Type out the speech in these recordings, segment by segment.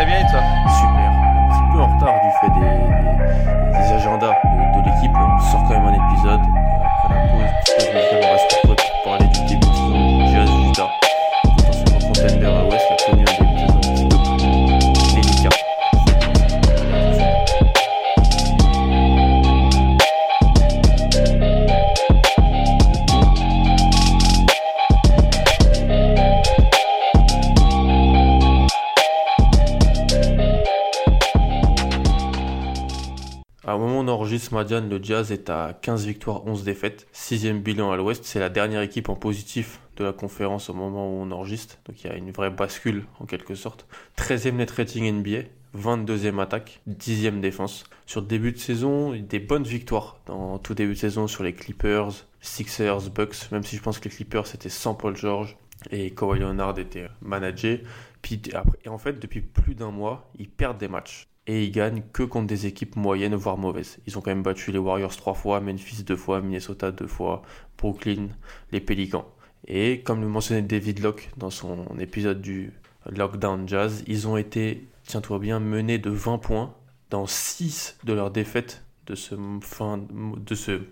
Très bien et toi Super, un petit peu en retard du fait des, agendas de, l'équipe, on sort quand même un épisode euh, après la pause, enregistre Madiane, le Jazz est à 15 victoires, 11 défaites, sixième bilan à l'ouest. C'est la dernière équipe en positif de la conférence au moment où on enregistre. Donc il y a une vraie bascule en quelque sorte. 13e net rating NBA, 22e attaque, 10e défense. Sur début de saison, des bonnes victoires dans tout début de saison sur les Clippers, Sixers, Bucks, même si je pense que les Clippers c'était sans Paul George et Kawhi Leonard était managé. Puis et en fait, depuis plus d'un mois, ils perdent des matchs et ils gagnent que contre des équipes moyennes voire mauvaises. Ils ont quand même battu les Warriors trois fois, Memphis deux fois, Minnesota deux fois, Brooklyn, les Pelicans. Et comme le mentionnait David Locke dans son épisode du Lockdown Jazz, ils ont été, tiens-toi bien, menés de 20 points dans 6 de leurs défaites de ce fin de ce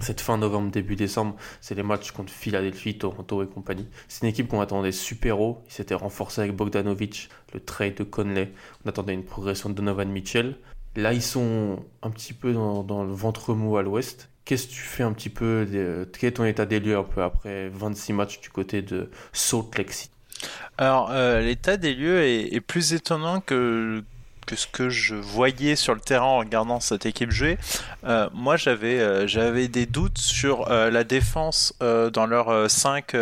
cette fin novembre début décembre, c'est les matchs contre Philadelphie, Toronto et compagnie. C'est une équipe qu'on attendait super haut, ils s'étaient renforcés avec Bogdanovic, le trade de Conley, on attendait une progression de Donovan Mitchell. Là, ils sont un petit peu dans, le ventre mou à l'ouest. Qu'est-ce que tu fais un petit peu de- Quel est ton état des lieux un peu après 26 matchs du côté de Salt Lake City? Alors, euh, l'état des lieux est, est plus étonnant que, que ce que je voyais sur le terrain en regardant cette équipe jouer. Euh, moi, j'avais euh, j'avais des doutes sur euh, la défense euh, dans leur 5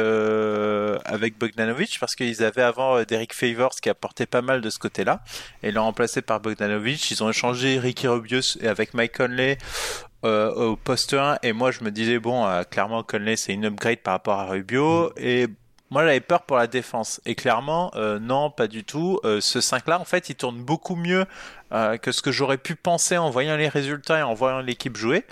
avec Bogdanovic parce qu'ils avaient avant euh, Derek Favors qui apportait pas mal de ce côté-là et l'ont remplacé par Bogdanovic. Ils ont échangé Ricky Rubio et avec Mike Conley euh, au poste 1 et moi je me disais bon euh, clairement Conley c'est une upgrade par rapport à Rubio et moi j'avais peur pour la défense. Et clairement euh, non pas du tout. Euh, ce 5 là en fait il tourne beaucoup mieux euh, que ce que j'aurais pu penser en voyant les résultats et en voyant l'équipe jouer.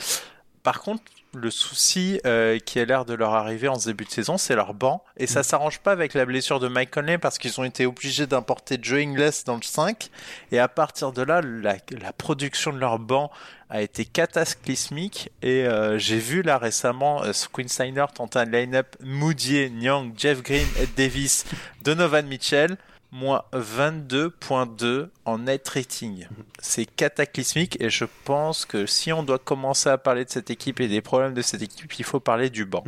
Par contre le souci euh, qui a l'air de leur arriver en ce début de saison, c'est leur banc. Et ça s'arrange pas avec la blessure de Mike Conley parce qu'ils ont été obligés d'importer Joe Ingles dans le 5. Et à partir de là, la, la production de leur banc a été cataclysmique. Et euh, j'ai vu là récemment euh, Quinn Steiner tenter un line-up Moody, Nyang, Jeff Green, Ed Davis, Donovan Mitchell. Moins 22.2 en net rating. C'est cataclysmique et je pense que si on doit commencer à parler de cette équipe et des problèmes de cette équipe, il faut parler du banc.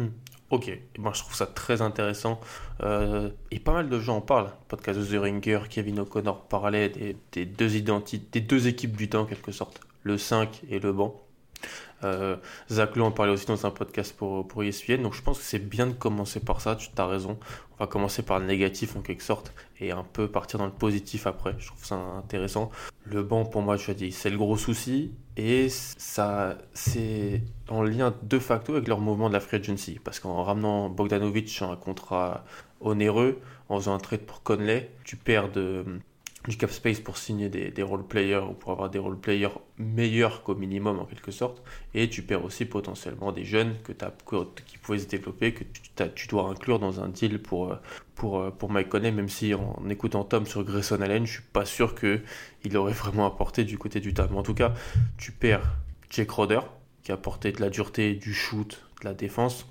Ok, et moi je trouve ça très intéressant. Euh, et pas mal de gens en parlent. Podcast de The Ringer, Kevin O'Connor parlait des, des deux identités, des deux équipes du temps en quelque sorte, le 5 et le banc. Euh, Zach Lowe en parlait aussi dans un podcast pour, pour ESPN. Donc je pense que c'est bien de commencer par ça, tu as raison. On va commencer par le négatif en quelque sorte et un peu partir dans le positif après. Je trouve ça intéressant. Le banc, pour moi, je dis, c'est le gros souci et ça, c'est en lien de facto avec leur mouvement de la free agency. Parce qu'en ramenant Bogdanovic sur un contrat onéreux, en faisant un trade pour Conley, tu perds de, du cap space pour signer des, des role players ou pour avoir des role players meilleurs qu'au minimum en quelque sorte. Et tu perds aussi potentiellement des jeunes que as, que- qui pouvaient se développer, que tu, dois inclure dans un deal pour, euh, euh, Mike Conley, même si en, écoutant Tom sur Grayson Allen, je suis pas sûr qu'il aurait vraiment apporté du côté du tas. Mais en tout cas, tu perds Jake Roder, qui a apporté de la dureté, du shoot, de la défense.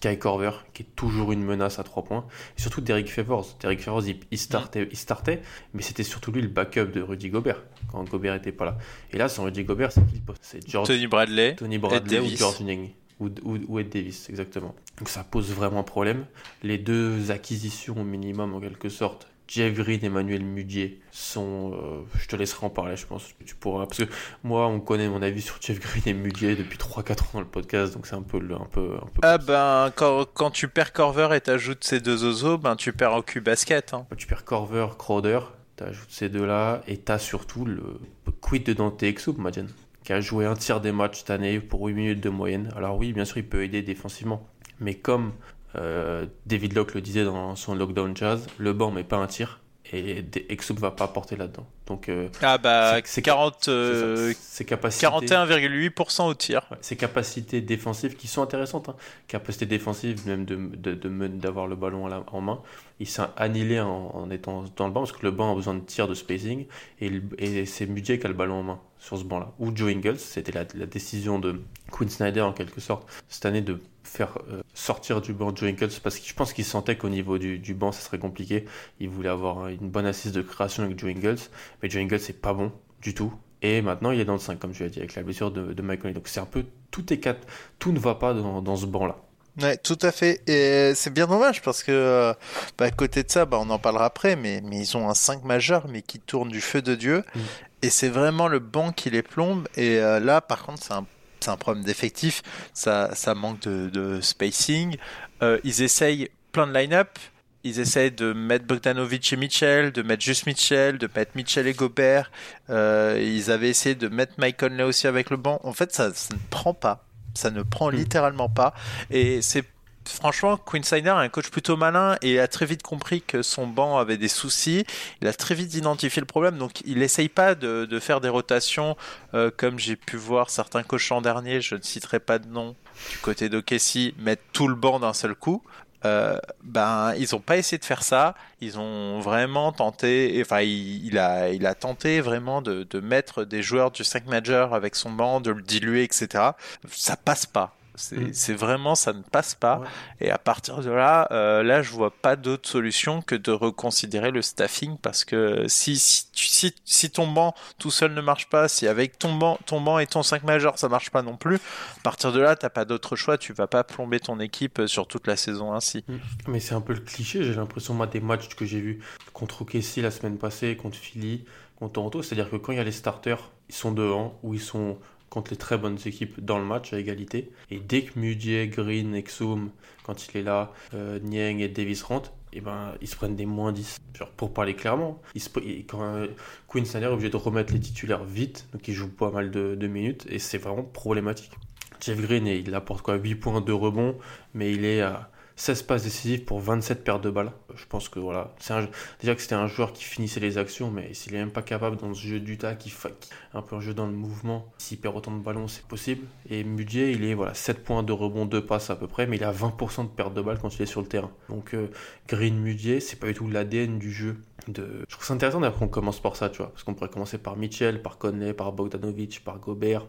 Kai Corver, qui est toujours une menace à 3 points. Et surtout Derek Favors. Derek Favors, il, il startait, il startait, mais c'était surtout lui le backup de Rudy Gobert, quand Gobert était pas là. Et là, sans Rudy Gobert, c'est qui le poste? C'est Tony Bradley, Tony Bradley ou Davis. George Niang ou, ou, Ed Davis, exactement. Donc ça pose vraiment problème. Les deux acquisitions au minimum, en quelque sorte, Jeff Green et Manuel Mudier sont. Euh, je te laisserai en parler, je pense. Tu pourras. Parce que moi, on connaît mon avis sur Jeff Green et Mudier depuis 3-4 ans dans le podcast, donc c'est un peu. Un peu, un peu ah ben, quand, quand, tu perds Corver et t'ajoutes ces deux oiseaux, ben tu perds au cul basket. Hein. Tu perds Corver, Crowder, t'ajoutes ces deux-là, et t'as surtout le quid de Dante Exo, Madian, qui a joué un tiers des matchs cette année pour 8 minutes de moyenne. Alors oui, bien sûr, il peut aider défensivement, mais comme euh, David Locke le disait dans son Lockdown Jazz, le banc met pas un tir et Exum va pas porter là-dedans. Donc euh, ah bah c'est 40 euh, 41,8% au tir. ces capacités défensives qui sont intéressantes, hein. capacités défensives même de d'avoir le ballon en main, il s'est annihilé en, étant dans le banc parce que le banc a besoin de tir de spacing et, et c'est Mudiay qui a le ballon en main sur ce banc-là. Ou Joe Ingles, c'était la, la décision de Quinn Snyder en quelque sorte cette année de faire euh, sortir du banc Joe Ingles parce que je pense qu'il sentait qu'au niveau du, du, banc ça serait compliqué. Il voulait avoir une bonne assise de création avec Joe Ingles, mais Joe Ingles c'est pas bon du tout. Et maintenant il est dans le 5 comme je l'ai dit avec la blessure de, de Michael. Donc c'est un peu tout est quatre, tout ne va pas dans, dans ce banc là. Ouais, tout à fait. Et c'est bien dommage parce que, euh, bah, à côté de ça, bah, on en parlera après, mais, mais ils ont un 5 majeur, mais qui tourne du feu de Dieu. Mm. Et c'est vraiment le banc qui les plombe. Et euh, là, par contre, c'est un c'est un problème d'effectif, ça, ça manque de, spacing. Euh, ils essayent plein de line-up. Ils essayent de mettre Bogdanovic et Mitchell, de mettre juste Mitchell, de mettre Mitchell et Gobert. Euh, ils avaient essayé de mettre Mike Conley aussi avec le banc. En fait, ça, ça ne prend pas. Ça ne prend hmm. littéralement pas. Et c'est franchement, Quinn Snyder est un coach plutôt malin et a très vite compris que son banc avait des soucis. Il a très vite identifié le problème, donc il n'essaye pas de, faire des rotations euh, comme j'ai pu voir certains coachs en dernier, je ne citerai pas de nom, du côté d'Okessi, mettre tout le banc d'un seul coup. Euh, ben ils n'ont pas essayé de faire ça. Ils ont vraiment tenté, enfin il, a, il a tenté vraiment de, de, mettre des joueurs du 5 major avec son banc, de le diluer, etc. Ça passe pas. Mm. C'est vraiment, ça ne passe pas. Et à partir de là, euh, là, je vois pas d'autre solution que de reconsidérer le staffing parce que si, si, si, ton banc tout seul ne marche pas, si avec ton banc, ton banc et ton 5 majeur ça marche pas non plus, à partir de là, t'as pas d'autre choix. Tu vas pas plomber ton équipe sur toute la saison ainsi. Mm. Mais c'est un peu le cliché. J'ai l'impression, moi, des matchs que j'ai vus contre OKC la semaine passée, contre Philly, contre Toronto, c'est-à-dire que quand il y a les starters, ils sont devant ou ils sont contre les très bonnes équipes dans le match à égalité. Et dès que Mudier, Green, Exum, quand il est là, euh, Niang et Davis rentrent, et eh ben, ils se prennent des moins 10. Genre, pour parler clairement, il se, quand euh, est obligé de remettre les titulaires vite, donc il joue pas mal de, de minutes, et c'est vraiment problématique. Jeff Green, il apporte quoi? 8 points de rebond, mais il est à 16 passes décisives pour 27 pertes de balles. Je pense que voilà, c'est déjà que c'était un joueur qui finissait les actions, mais s'il est même pas capable dans ce jeu d'Utah, qui, qui un peu un jeu dans le mouvement, s'il perd autant de ballons, c'est possible. Et Mudier, il est voilà 7 points de rebond, 2 passes à peu près, mais il a 20% de perte de balles quand il est sur le terrain. Donc euh, Green Mudier, c'est pas du tout l'ADN du jeu. De... Je trouve ça intéressant d'ailleurs qu'on commence par ça, tu vois, parce qu'on pourrait commencer par Mitchell, par Conley, par Bogdanovic, par Gobert,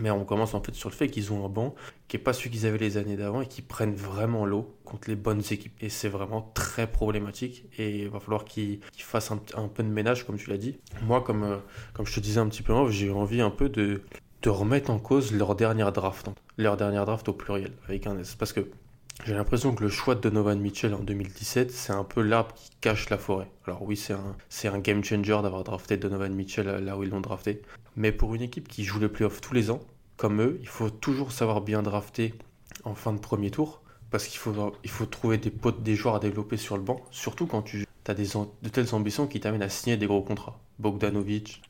mais on commence en fait sur le fait qu'ils ont un banc qui n'est pas celui qu'ils avaient les années d'avant et qui prennent vraiment l'eau contre les bonnes équipes. Et c'est vraiment très problématique et il va falloir qu'ils fassent un, peu de ménage comme tu l'as dit. Moi, comme, euh, comme je te disais un petit peu avant, j'ai envie un peu de, de remettre en cause leur dernière draft. Leur dernière draft au pluriel avec un S. Parce que j'ai l'impression que le choix de Donovan Mitchell en 2017, c'est un peu l'arbre qui cache la forêt. Alors oui, c'est un, c'est un game changer d'avoir drafté Donovan Mitchell là où ils l'ont drafté. Mais pour une équipe qui joue les playoffs tous les ans, comme eux, il faut toujours savoir bien drafter en fin de premier tour. Parce qu'il faut, il faut trouver des potes, des joueurs à développer sur le banc. Surtout quand tu as des, de telles ambitions qui t'amènent à signer des gros contrats. Bogdanovic,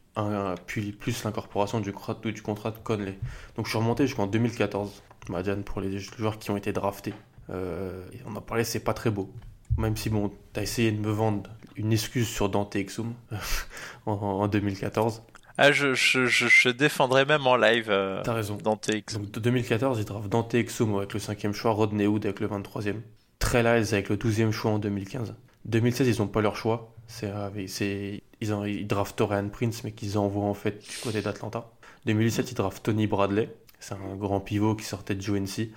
puis plus l'incorporation du, contrat de Conley. Donc je suis remonté jusqu'en 2014, Madiane, pour les joueurs qui ont été draftés. Euh, on a parlé, c'est pas très beau. Même si, bon, t'as essayé de me vendre une excuse sur Dante Exum en, en 2014. Ah, je, je, je, défendrais même en live euh, T'as raison. Dante Exum. Donc, de 2014, ils draftent Dante Exum avec le 5 choix, Rodney Hood avec le 23e, Trey avec le 12e choix en 2015. 2016, ils n'ont pas leur choix. C'est, c'est, ils, ils draftent Torian Prince, mais qu'ils envoient en fait du côté d'Atlanta. 2017, ils draftent Tony Bradley. C'est un grand pivot qui sortait de UNC.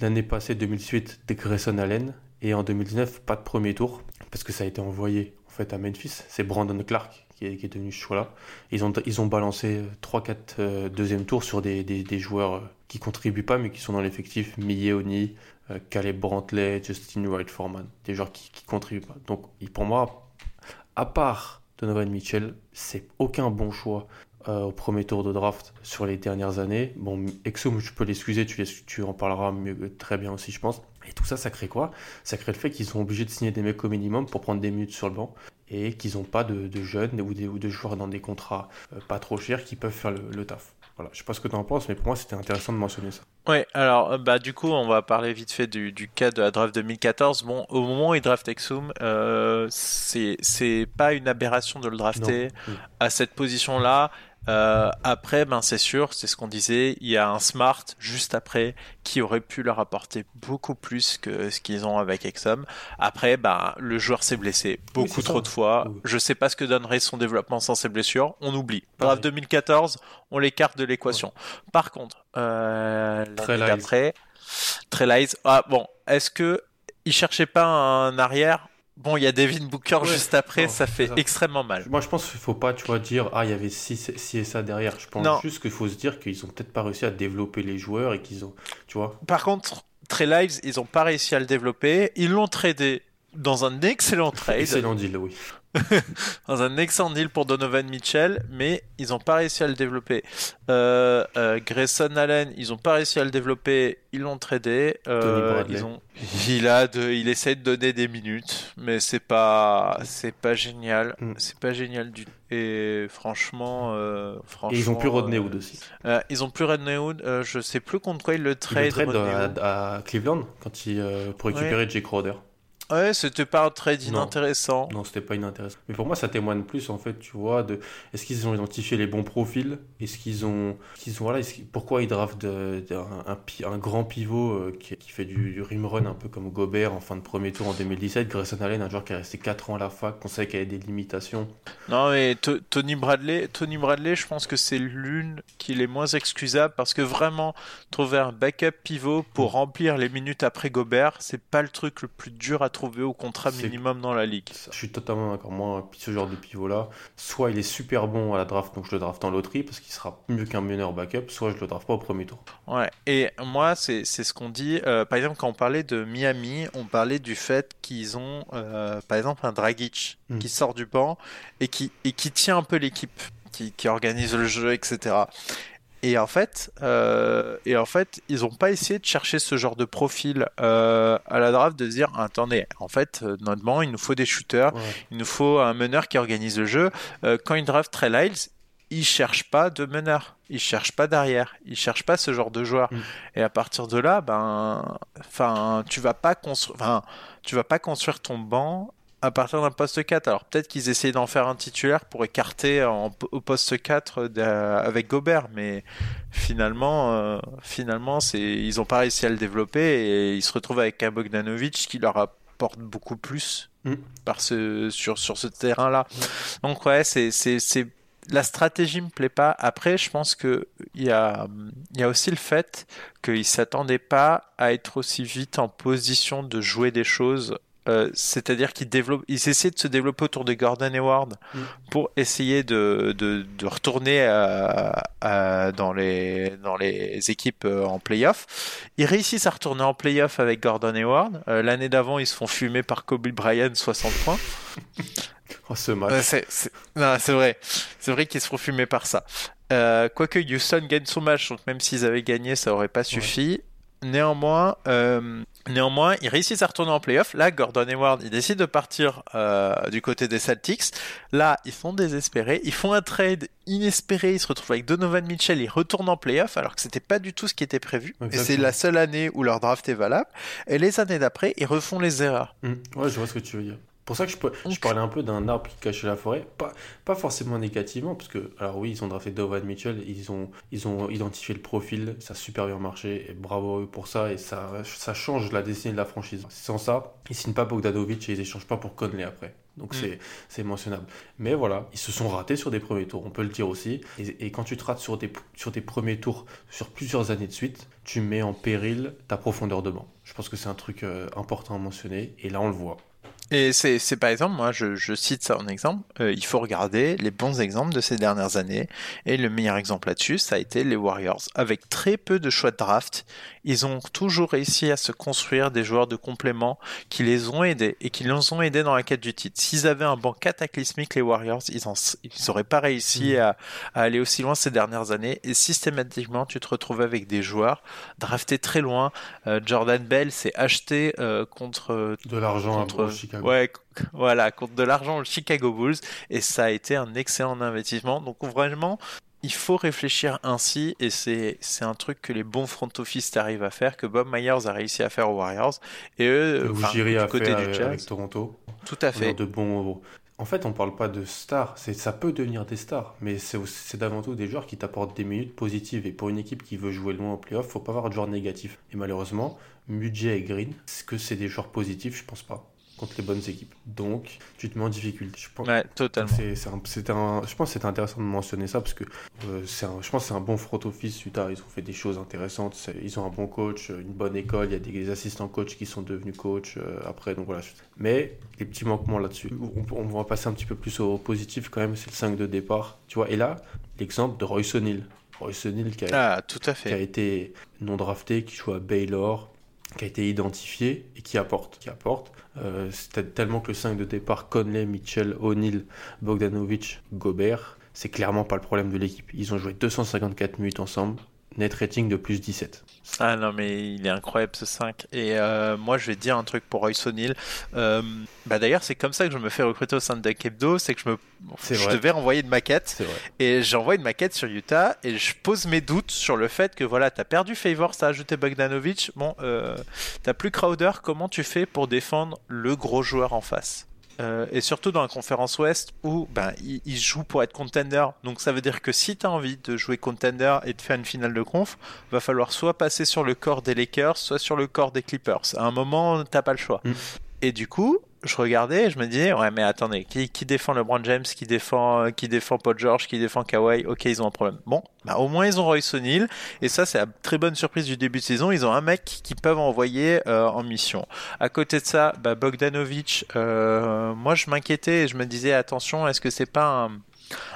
L'année passée, 2008, de Grayson Allen. Et en 2019, pas de premier tour, parce que ça a été envoyé en fait à Memphis. C'est Brandon Clark qui est, qui devenu ce choix-là. Ils ont, ils ont balancé 3-4 euh, deuxième tours sur des, des, joueurs euh, qui contribuent pas, mais qui sont dans l'effectif. Oni, euh, Caleb Brantley, Justin Wright Foreman. Des joueurs qui, qui contribuent pas. Donc pour moi, à part Donovan Mitchell, c'est aucun bon choix euh, au premier tour de draft sur les dernières années. Bon, Exum, je peux l'excuser, tu, tu en parleras mieux, très bien aussi, je pense. Et tout ça, ça crée quoi? Ça crée le fait qu'ils sont obligés de signer des mecs au minimum pour prendre des minutes sur le banc et qu'ils n'ont pas de, de jeunes ou, des, ou de joueurs dans des contrats euh, pas trop chers qui peuvent faire le, le taf. Voilà, je sais pas ce que tu en penses, mais pour moi c'était intéressant de mentionner ça. Oui, alors euh, bah du coup on va parler vite fait du, du cas de la draft 2014. Bon, au moment où il draft Exum, euh, c'est c'est pas une aberration de le drafter Non. à cette position-là. Euh, après, ben c'est sûr, c'est ce qu'on disait, il y a un smart juste après qui aurait pu leur apporter beaucoup plus que ce qu'ils ont avec Exum. Après, ben le joueur s'est blessé beaucoup ça. trop de fois. Oui. Je sais pas ce que donnerait son développement sans ses blessures. On oublie. Draft 2014, on l'écarte de l'équation. Par contre, euh, l'année d'après, Trey Lyles. Ah bon, est-ce que il cherchait pas un arrière Bon, il y a Devin Booker Ouais, juste après, non, ça fait ça. extrêmement mal. Moi je pense qu'il faut pas, tu vois, dire ah il y avait ci, ci et ça derrière. Je pense Non. juste qu'il faut se dire qu'ils ont peut-être pas réussi à développer les joueurs et qu'ils ont, tu vois. Par contre, Trey Lyles, ils ont pas réussi à le développer. Ils l'ont tradé dans un excellent trade, Excellent deal, oui. dans un excellent deal pour Donovan Mitchell, mais ils ont pas réussi à le développer. Euh, euh, Grayson Allen, ils ont pas réussi à le développer, ils l'ont tradé. Euh, ils ont, il a de, il essaie de donner des minutes, mais c'est pas, c'est pas génial, Mm. c'est pas génial du. Et franchement, euh, franchement. Et ils ont plus Rodney Hood aussi. ils ont plus Rodney Hood. je sais plus contre quoi ils le Ils trade. le trade à, à Cleveland quand il, pour récupérer Jake Crowder. Ouais, c'était pas un trade Non. inintéressant. Non, c'était pas inintéressant. Mais pour moi, ça témoigne plus, en fait, tu vois, de est-ce qu'ils ont identifié les bons profils? Est-ce qu'ils ont, qu'ils ont, voilà, pourquoi ils draftent de- de- un, un pi- un grand pivot euh, qui, qui fait du, du rim run un peu comme Gobert en fin de premier tour en 2017 Grayson Allen, un joueur qui est resté 4 ans à la fac, qu'on savait qu'il y avait des limitations. Non, mais To- Tony Bradley, Tony Bradley, je pense que c'est l'une qui est les moins excusable parce que vraiment trouver un backup pivot pour remplir les minutes après Gobert, c'est pas le truc le plus dur à trouver au contrat minimum dans la ligue. Je suis totalement d'accord. Moi, ce genre de pivot-là, soit il est super bon à la draft, donc je le draft en loterie parce qu'il sera mieux qu'un meneur backup, soit je le draft pas au premier tour. Ouais, et moi, c'est c'est ce qu'on dit. euh, par exemple, quand on parlait de Miami, on parlait du fait qu'ils ont, euh, par exemple, un Dragic Mm. qui sort du banc et qui, et qui tient un peu l'équipe, qui, qui organise le jeu, etc. Et en fait, euh, et en fait, ils n'ont pas essayé de chercher ce genre de profil euh, à la draft, de se dire attendez, en fait, euh, notre banc, il nous faut des shooters, Ouais. il nous faut un meneur qui organise le jeu. Euh, quand ils draftent Trey Lyles, ils cherchent pas de meneur, ils cherchent pas d'arrière, ils cherchent pas ce genre de joueur. Mm. Et à partir de là, ben, enfin, tu vas pas construire, tu vas pas construire ton banc à partir d'un poste 4. Alors peut-être qu'ils essaient d'en faire un titulaire pour écarter en- au poste 4 de- avec Gobert, mais finalement, euh, finalement, c'est, ils ont pas réussi à le développer et ils se retrouvent avec un Bogdanovic qui leur apporte beaucoup plus Mm. par ce, sur, sur ce terrain-là. Donc ouais, c'est, c'est, c'est, la stratégie me plaît pas. Après, je pense que il y a, y a aussi le fait qu'ils s'attendaient pas à être aussi vite en position de jouer des choses. Euh, c'est-à-dire qu'ils développent, ils essaient de se développer autour de Gordon Hayward Mm. pour essayer de, de, de retourner à- à- dans les dans les équipes euh, en playoff. Ils réussissent à retourner en playoff avec Gordon Hayward. Euh, L'année d'avant, ils se font fumer par Kobe Bryant 60 points. Oh, ce match. C'est, c'est... Non, c'est vrai. C'est vrai qu'ils se font fumer par ça. Euh, quoique Houston gagne son match, donc même s'ils avaient gagné, ça aurait pas suffi. Néanmoins, euh, néanmoins, ils réussissent à retourner en playoff. Là, Gordon Hayward, il décide de partir euh, du côté des Celtics. Là, ils sont désespérés. Ils font un trade inespéré. Ils se retrouvent avec Donovan Mitchell. Ils retournent en playoff alors que c'était pas du tout ce qui était prévu. Et c'est la seule année où leur draft est valable. Et les années d'après, ils refont les erreurs. Mm. Ouais, je vois ce que tu veux dire. Pour ça que je, peux- je parlais un peu d'un arbre qui cachait la forêt, pas, pas forcément négativement, parce que, alors oui, ils ont drafté Donovan Mitchell, ils ont, ils ont identifié le profil, ça a super bien marché, et bravo à eux pour ça, et ça, ça change la destinée de la franchise. Sans ça, ils signent pas Bogdanovic et ils échangent pas pour Conley après. Donc Mm. c'est, mentionnable. Mais voilà, ils se sont ratés sur des premiers tours, on peut le dire aussi. Et, et quand tu te rates sur des, sur des premiers tours sur plusieurs années de suite, tu mets en péril ta profondeur de banc. Je pense que c'est un truc important à mentionner, et là on le voit. Et c'est par exemple, moi je, je, cite ça en exemple, euh, il faut regarder les bons exemples de ces dernières années. Et le meilleur exemple là-dessus, ça a été les Warriors. Avec très peu de choix de draft, ils ont toujours réussi à se construire des joueurs de complément qui les ont aidés et qui les ont aidés dans la quête du titre. S'ils avaient un banc cataclysmique, les Warriors, ils n'auraient pas réussi mm. à, à, aller aussi loin ces dernières années. Et systématiquement, tu te retrouves avec des joueurs draftés très loin. Euh, Jordan Bell s'est acheté euh, contre de l'argent contre Chicago Ouais, voilà, contre de l'argent au Chicago Bulls. Et ça a été un excellent investissement. Donc vraiment, il faut réfléchir ainsi et c'est, c'est un truc que les bons front office arrivent à faire, que Bob Myers a réussi à faire aux Warriors. Et eux, du côté du Jazz, avec Toronto. Tout à fait. De bons... En fait, on parle pas de stars, c'est, ça peut devenir des stars, mais c'est, c'est d'avant tout des joueurs qui t'apportent des minutes positives. Et pour une équipe qui veut jouer loin au playoff, faut pas avoir de joueurs négatifs. Et malheureusement, Mudjay et Green, est-ce que c'est des joueurs positifs? Je pense pas contre les bonnes équipes. Donc, tu te mets en difficulté. Je pense, ouais, totalement. C'est, un, je pense que c'est intéressant de mentionner ça parce que euh, c'est je pense que c'est un bon front office. Utah, ils ont fait des choses intéressantes. Ils ont un bon coach, une bonne école. Il y a des, assistants coachs qui sont devenus coachs euh, après. Donc voilà. Mais les petits manquements là-dessus. On, va passer un petit peu plus au positif quand même. C'est le 5 de départ. Tu vois. Et là, l'exemple de Royce O'Neal. Royce O'Neal qui ah, tout à fait. qui a été non drafté, qui joue à Baylor, qui a été identifié et qui apporte. Qui apporte. Euh, c'est tellement que le 5 de départ, Conley, Mitchell, O'Neill, Bogdanovic, Gobert, c'est clairement pas le problème de l'équipe. Ils ont joué 254 minutes ensemble net rating de plus 17. Ah non, mais il est incroyable ce 5. Et euh, moi, je vais dire un truc pour Royce O'Neill. Euh, bah, D'ailleurs, c'est comme ça que je me fais recruter au sein de Kebdo, c'est que je, me, je devais renvoyer une maquette. Et j'envoie une maquette sur Utah et je pose mes doutes sur le fait que voilà, tu as perdu Favor, tu as ajouté Bogdanovic. Bon, euh, t'as plus Crowder, comment tu fais pour défendre le gros joueur en face? Euh, et surtout dans la conférence Ouest où ben, il, joue pour être contender. Donc ça veut dire que si tu as envie de jouer contender et de faire une finale de conf, va falloir soit passer sur le corps des Lakers, soit sur le corps des Clippers. À un moment, t'as pas le choix. Mm. Et du coup, je regardais et je me disais ouais mais attendez qui, qui défend LeBron James qui défend euh, qui défend Paul George qui défend Kawhi ok ils ont un problème. Bon bah, au moins ils ont Royce O'Neal et ça c'est la très bonne surprise du début de saison ils ont un mec qui peuvent envoyer euh, en mission. À côté de ça bah, Bogdanovic euh, moi je m'inquiétais et je me disais attention est-ce que c'est pas un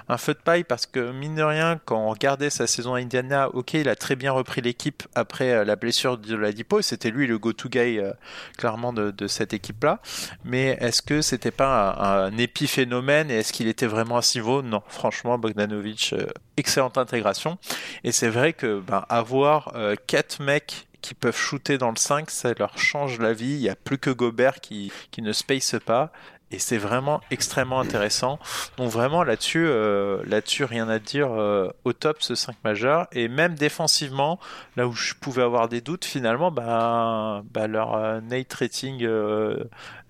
un feu de paille parce que mine de rien, quand on regardait sa saison à Indiana, ok, il a très bien repris l'équipe après euh, la blessure de la Dipo, c'était lui le go-to guy euh, clairement de, cette équipe-là. Mais est-ce que c'était pas un, épiphénomène et est-ce qu'il était vraiment à niveau? Non, franchement, Bogdanovic, euh, excellente intégration. Et c'est vrai que ben, avoir quatre mecs qui peuvent shooter dans le 5, ça leur change la vie. Il n'y a plus que Gobert qui ne space pas et c'est vraiment extrêmement intéressant. Donc vraiment là-dessus, euh, là-dessus rien à dire. Euh, au top ce 5 majeur et même défensivement, là où je pouvais avoir des doutes, finalement, bah, bah leur euh, Nate rating,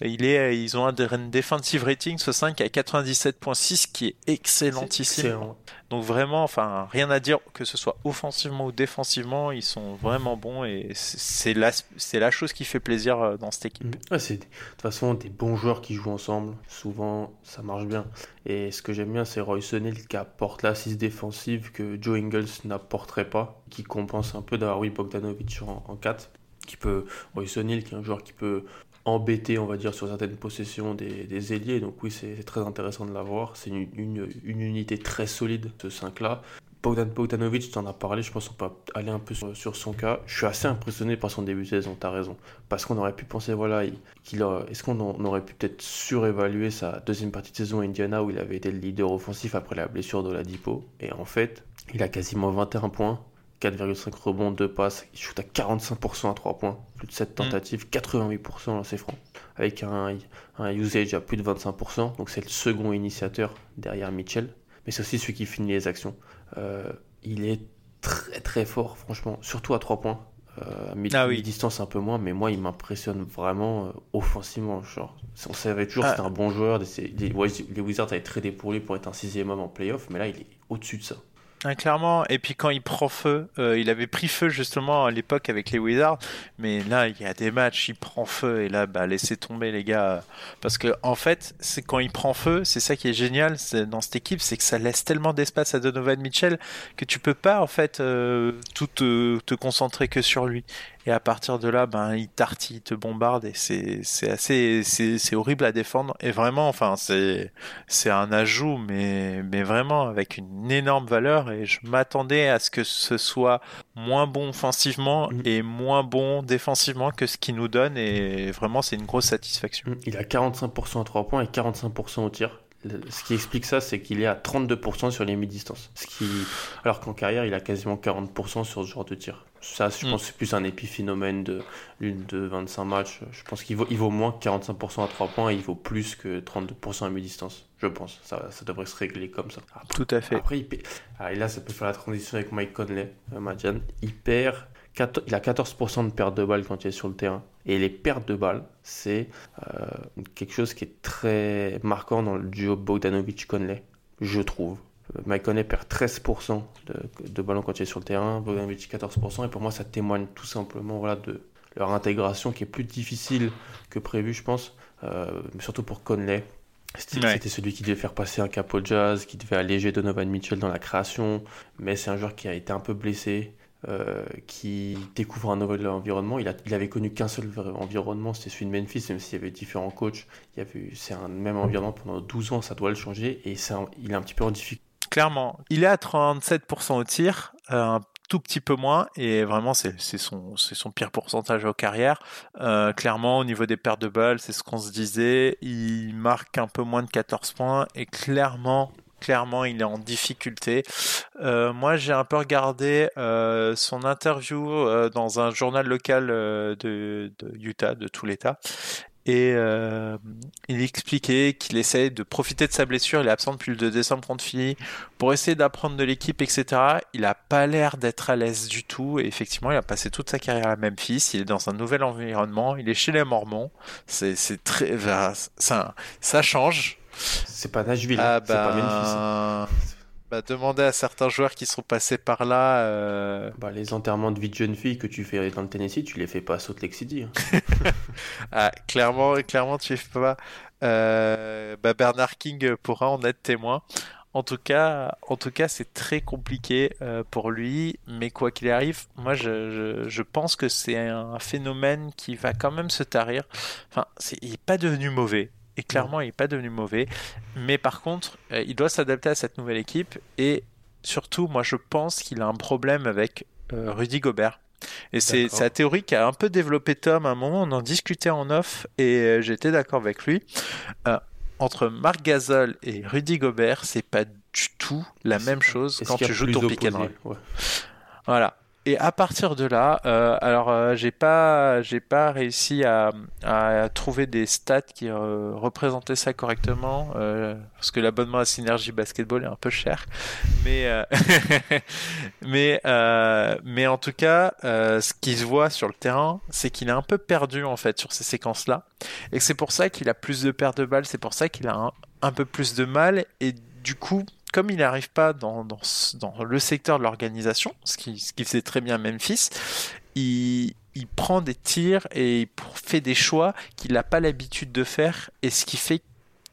il est, ils ont un defensive rating ce 5 à 97.6 qui est excellentissime. Excellent. Donc vraiment, enfin, rien à dire que ce soit offensivement ou défensivement, ils sont vraiment bons et c'est la, c'est la chose qui fait plaisir dans cette équipe. Ouais, c'est de toute façon des bons joueurs qui jouent ensemble. Souvent, ça marche bien. Et ce que j'aime bien, c'est Royce O'Neal qui apporte l'assise défensive que Joe Ingles n'apporterait pas, qui compense un peu d'avoir oui Bogdanovic en, en 4 qui peut Royce O'Neal qui est un joueur qui peut embêté, on va dire, sur certaines possessions des, ailiers. Donc oui, c'est très intéressant de l'avoir. C'est une, une, une, unité très solide, ce 5-là. Bogdan Bogdanovic, tu en as parlé, je pense qu'on peut aller un peu sur, son cas. Je suis assez impressionné par son début de saison, tu as raison. Parce qu'on aurait pu penser, voilà, qu'il est-ce qu'on aurait pu peut-être surévaluer sa deuxième partie de saison à Indiana où il avait été le leader offensif après la blessure de la Dipo Et en fait, il a quasiment 21 points, 4,5 rebonds, 2 passes. Il shoot à 45% à 3 points. Plus de 7 mm. tentatives, 88% à ses francs. Avec un, un, usage à plus de 25%. Donc c'est le second initiateur derrière Mitchell. Mais c'est aussi celui qui finit les actions. Euh, il est très très fort, franchement. Surtout à 3 points. Euh, à mi ah distance un peu moins, mais moi il m'impressionne vraiment euh, offensivement. Genre, on savait toujours que ah. c'était un bon joueur. Les, les Wizards avaient tradé pour lui pour être un sixième homme en playoff, mais là il est au-dessus de ça. Clairement. Et puis quand il prend feu, euh, il avait pris feu justement à l'époque avec les Wizards, mais là il y a des matchs, il prend feu et là bah laissez tomber les gars, parce que en fait c'est quand il prend feu, c'est ça qui est génial dans cette équipe, c'est que ça laisse tellement d'espace à Donovan Mitchell que tu peux pas en fait euh, tout te, concentrer que sur lui. Et à partir de là, ben, il tartille, il te bombarde et c'est, c'est assez, c'est, c'est horrible à défendre. Et vraiment, enfin, c'est, c'est un ajout, mais, mais vraiment avec une énorme valeur. Et je m'attendais à ce que ce soit moins bon offensivement mm. et moins bon défensivement que ce qu'il nous donne. Et vraiment, c'est une grosse satisfaction. Mm. Il a 45% à 3 points et 45% au tir ce qui explique ça, c'est qu'il est à 32% sur les mi-distances. Ce qui... Alors qu'en carrière, il a quasiment 40% sur ce genre de tir. Ça, je pense, mm. c'est plus un épiphénomène de l'une de 25 matchs. Je pense qu'il vaut, il vaut moins que 45% à 3 points et il vaut plus que 32% à mi-distance. Je pense. Ça, ça devrait se régler comme ça. Tout à fait. Après, il ah, et là, ça peut faire la transition avec Mike Conley, euh, Madian. Il perd il a 14% de perte de balles quand il est sur le terrain. Et les pertes de balles, c'est euh, quelque chose qui est très marquant dans le duo Bogdanovic-Conley, je trouve. Euh, Mike Conley perd 13% de, de ballons quand il est sur le terrain, Bogdanovic 14%, et pour moi ça témoigne tout simplement voilà, de leur intégration qui est plus difficile que prévu, je pense, euh, surtout pour Conley. C'était celui qui devait faire passer un cap au jazz, qui devait alléger Donovan Mitchell dans la création, mais c'est un joueur qui a été un peu blessé. Euh, qui découvre un nouvel environnement. Il, a, il avait connu qu'un seul environnement, c'était celui de Memphis, même s'il y avait différents coachs. C'est un même environnement pendant 12 ans, ça doit le changer, et c'est il est un petit peu en difficulté. Clairement, il est à 37% au tir, euh, un tout petit peu moins, et vraiment c'est, son, pire pourcentage au carrière. Euh, clairement, au niveau des pertes de balles, c'est ce qu'on se disait, il marque un peu moins de 14 points, et clairement, clairement il est en difficulté. Euh, moi j'ai un peu regardé son interview dans un journal local de, Utah, de tout l'État. Et il expliquait qu'il essaie de profiter de sa blessure. Il est absent depuis le 2 décembre contre Philly pour essayer d'apprendre de l'équipe, etc. Il n'a pas l'air d'être à l'aise du tout. Et effectivement, il a passé toute sa carrière à Memphis. Il est dans un nouvel environnement. Il est chez les Mormons. C'est très, ça, ça change. C'est pas Nashville, ah c'est pas bah... Memphis. Bah, demander à certains joueurs qui sont passés par là. Euh... Bah, les enterrements de vie de jeune fille que tu fais dans le Tennessee, tu les fais pas à Salt Lake City. Hein. ah, clairement, clairement, tu fais pas. Euh, bah, Bernard King pourra en être témoin. En tout cas, en tout cas, c'est très compliqué euh, pour lui. Mais quoi qu'il arrive, moi, je, je, je pense que c'est un phénomène qui va quand même se tarir. Enfin, il n'est pas devenu mauvais et clairement il n'est pas devenu mauvais. Mais par contre, euh, il doit s'adapter à cette nouvelle équipe et surtout, moi je pense qu'il a un problème avec euh, Rudy Gobert. Et c'est sa théorie qui a un peu développé Tom à un moment, on en discutait en off et euh, j'étais d'accord avec lui. entre Marc Gasol et Rudy Gobert, c'est pas du tout la même chose quand tu joues ton pick and roll? Voilà. Et à partir de là, euh, alors euh, j'ai pas j'ai pas réussi à, à, trouver des stats qui euh, représentaient ça correctement euh, parce que l'abonnement à Synergie Basketball est un peu cher, mais mais mais en tout cas, ce qui se voit sur le terrain, c'est qu'il est un peu perdu en fait sur ces séquences là, et c'est pour ça qu'il a plus de pertes de balles, c'est pour ça qu'il a un, un peu plus de mal. Et du coup comme il n'arrive pas dans, dans, le secteur de l'organisation, ce qui, ce qui faisait très bien Memphis, il, il prend des tirs et il fait des choix qu'il n'a pas l'habitude de faire et ce qui fait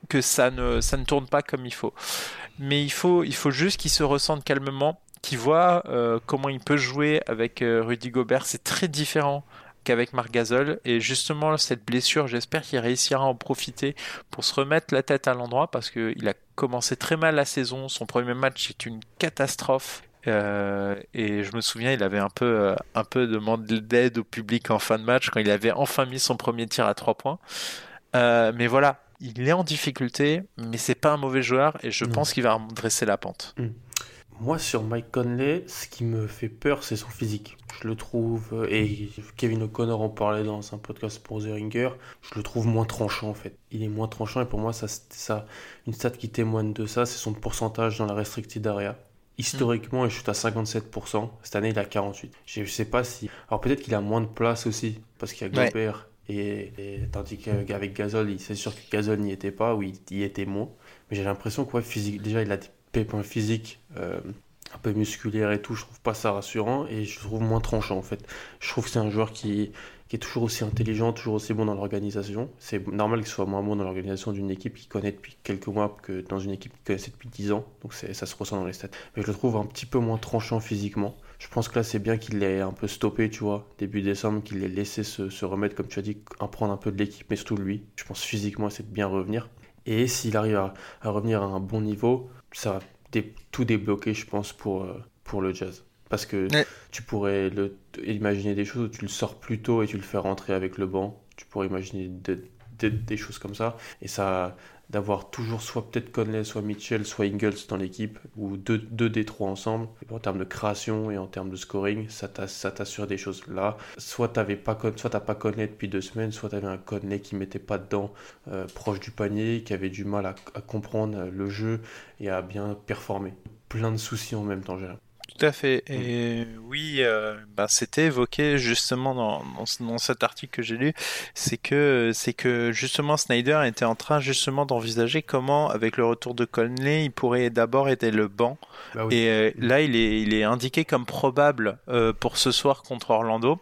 que ça ne, ça ne tourne pas comme il faut. Mais il faut, il faut juste qu'il se ressente calmement, qu'il voit euh, comment il peut jouer avec euh, Rudy Gobert. C'est très différent qu'avec Marc Gasol. Et justement, cette blessure, j'espère qu'il réussira à en profiter pour se remettre la tête à l'endroit parce qu'il a commencé très mal la saison. Son premier match est une catastrophe. Euh, et je me souviens, il avait un peu, euh, un peu demandé d'aide au public en fin de match quand il avait enfin mis son premier tir à trois points. Euh, mais voilà, il est en difficulté, mais c'est pas un mauvais joueur et je pense qu'il va redresser la pente. Mm. Moi, sur Mike Conley, ce qui me fait peur, c'est son physique. Je le trouve, euh, et Kevin O'Connor en parlait dans un podcast pour The Ringer, je le trouve moins tranchant en fait. Il est moins tranchant et pour moi, ça, ça une stat qui témoigne de ça, c'est son pourcentage dans la restricted area. Historiquement, il chute à 57%. Cette année, il a 48. Je sais pas si. Alors peut-être qu'il a moins de place aussi, parce qu'il y a Gobert. Et, tandis qu'avec Gasol, c'est sûr que Gasol n'y était pas, ou il y était moins. Mais j'ai l'impression que physique, déjà, il a pépins physiques, euh, un peu musculaire et tout, je trouve pas ça rassurant et je trouve moins tranchant en fait. Je trouve que c'est un joueur qui, est toujours aussi intelligent, toujours aussi bon dans l'organisation. C'est normal qu'il soit moins bon dans l'organisation d'une équipe qui connaît depuis quelques mois que dans une équipe qui connaissait depuis 10 ans, donc ça se ressent dans les stats. Mais je le trouve un petit peu moins tranchant physiquement. Je pense que là, c'est bien qu'il l'ait un peu stoppé, tu vois, début décembre, qu'il l'ait laissé se, remettre, comme tu as dit, en prendre un peu de l'équipe, mais surtout lui. Je pense physiquement, c'est de bien revenir. Et s'il arrive à, revenir à un bon niveau, ça va tout débloquer, je pense, pour, euh, pour le jazz. Parce que tu pourrais le, imaginer des choses où tu le sors plus tôt et tu le fais rentrer avec le banc. Tu pourrais imaginer des choses comme ça. Et ça, d'avoir toujours soit peut-être Conley, soit Mitchell, soit Ingles dans l'équipe, ou deux, deux des trois ensemble. en termes de création et en termes de scoring, ça t'assure des choses là. Soit t'avais pas soit t'as pas Conley depuis deux semaines, soit t'avais un Conley qui mettait pas dedans, euh, proche du panier, qui avait du mal à, comprendre le jeu et à bien performer. Plein de soucis en même temps, j'ai tout à fait. Et oui, euh, bah, c'était évoqué justement dans, dans, cet article que j'ai lu, c'est que c'est que justement Snyder était en train justement d'envisager comment, avec le retour de Conley, il pourrait d'abord aider le banc. Bah Et euh, là, il est il est indiqué comme probable euh, pour ce soir contre Orlando.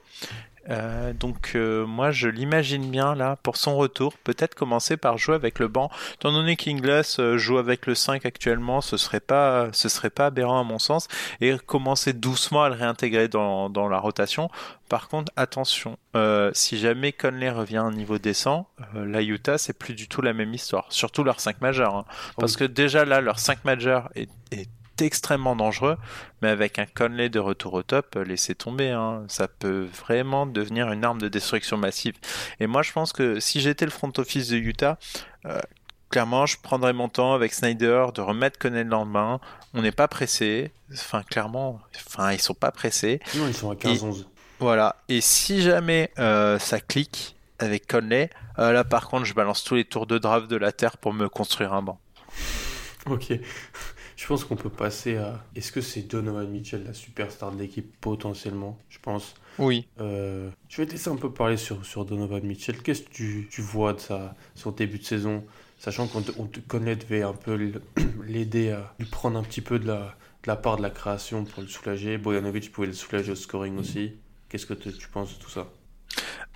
Euh, donc euh, moi je l'imagine bien là pour son retour, peut-être commencer par jouer avec le banc. Étant donné qu'Ingles euh, joue avec le 5 actuellement, ce serait pas ce serait pas aberrant à mon sens et commencer doucement à le réintégrer dans, dans la rotation. Par contre, attention, si jamais Conley revient à un niveau décent, la Utah c'est plus du tout la même histoire, surtout leur 5 majeur. Hein. Parce que déjà là, leur 5 majeur est, est extrêmement dangereux, mais avec un Conley de retour au top, euh, laissez tomber, hein. ça peut vraiment devenir une arme de destruction massive. Et moi je pense que si j'étais le front office de Utah, euh, clairement je prendrais mon temps avec Snyder de remettre Conley le lendemain, on n'est pas pressé, enfin clairement, enfin ils sont pas pressés. Non, ils sont à 15-11. Voilà, et si jamais euh, ça clique avec Conley, là par contre je balance tous les tours de draft de la Terre pour me construire un banc. Ok. Je pense qu'on peut passer à. Est-ce que c'est Donovan Mitchell, la superstar de l'équipe, potentiellement? Je pense. Oui. Euh, je vais te laisser un peu parler sur, sur Donovan Mitchell. Qu'est-ce que tu, tu vois de sa, son début de saison? Sachant qu'on te, connaît, devait un peu l'aider à lui prendre un petit peu de la, de la part de la création pour le soulager. Bojanovic pouvait le soulager au scoring aussi. Qu'est-ce que tu penses de tout ça?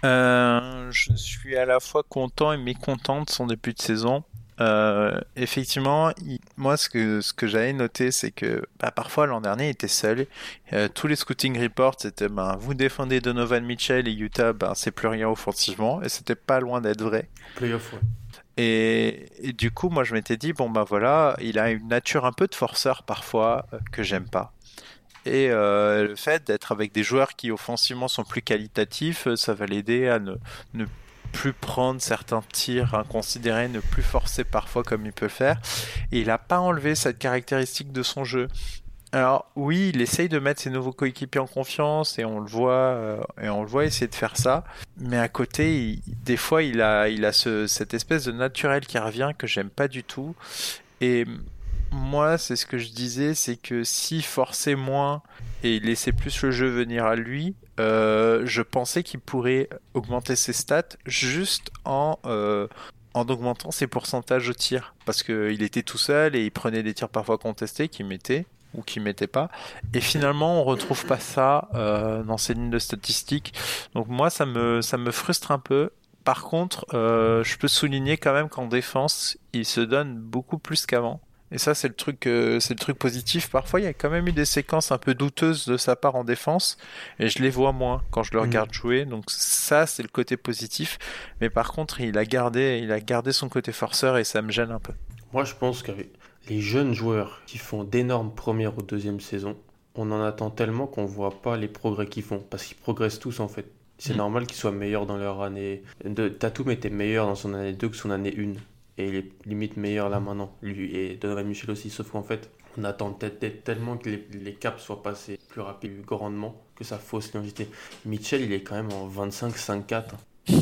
Euh, Je suis à la fois content et mécontent de son début de saison. Euh, effectivement, moi, ce que, ce que j'avais noté, c'est que bah, parfois l'an dernier, il était seul. Euh, tous les scouting reports, c'était ben, vous défendez Donovan Mitchell et Utah, ben, c'est plus rien offensivement. Et c'était pas loin d'être vrai. Playoff, ouais. Et, du coup, moi, je m'étais dit, bon, ben voilà, il a une nature un peu de forceur parfois euh, que j'aime pas. Et le fait d'être avec des joueurs qui offensivement sont plus qualitatifs, ça va l'aider à ne, ne plus prendre certains tirs inconsidérés, ne plus forcer parfois comme il peut le faire. Et il n'a pas enlevé cette caractéristique de son jeu. Alors oui, il essaye de mettre ses nouveaux coéquipiers en confiance et on le voit euh, et on le voit essayer de faire ça. Mais à côté, des fois, il a, il a cette espèce de naturel qui revient que j'aime pas du tout. Et moi, c'est ce que je disais, c'est que si forçait moins et laissait plus le jeu venir à lui, euh, je pensais qu'il pourrait augmenter ses stats juste en, euh, en augmentant ses pourcentages de tir. Parce qu'il était tout seul et il prenait des tirs parfois contestés qu'il mettait ou qu'il mettait pas. Et finalement, on retrouve pas ça euh, dans ses lignes de statistiques. Donc moi, ça me, ça me frustre un peu. Par contre, je peux souligner quand même qu'en défense, il se donne beaucoup plus qu'avant. Et ça, c'est le truc, euh, c'est le truc positif. Parfois, il y a quand même eu des séquences un peu douteuses de sa part en défense, et je les vois moins quand je le mhm. regarde jouer. Donc ça, c'est le côté positif. Mais par contre, il a gardé, il a gardé son côté forceur, et ça me gêne un peu. Moi, je pense qu'avec les jeunes joueurs qui font d'énormes premières ou deuxième saison, on en attend tellement qu'on voit pas les progrès qu'ils font, parce qu'ils progressent tous en fait. C'est mhm. normal qu'ils soient meilleurs dans leur année. De, Tatum était meilleur dans son année 2 que son année 1 et il est limite meilleur là maintenant. Lui et Donovan Michel aussi, sauf qu'en fait, on attend peut-être tellement que les, caps soient passés plus rapidement, plus grandement, que ça fausse l'identité. Mitchell, il est quand même en 25-5-4.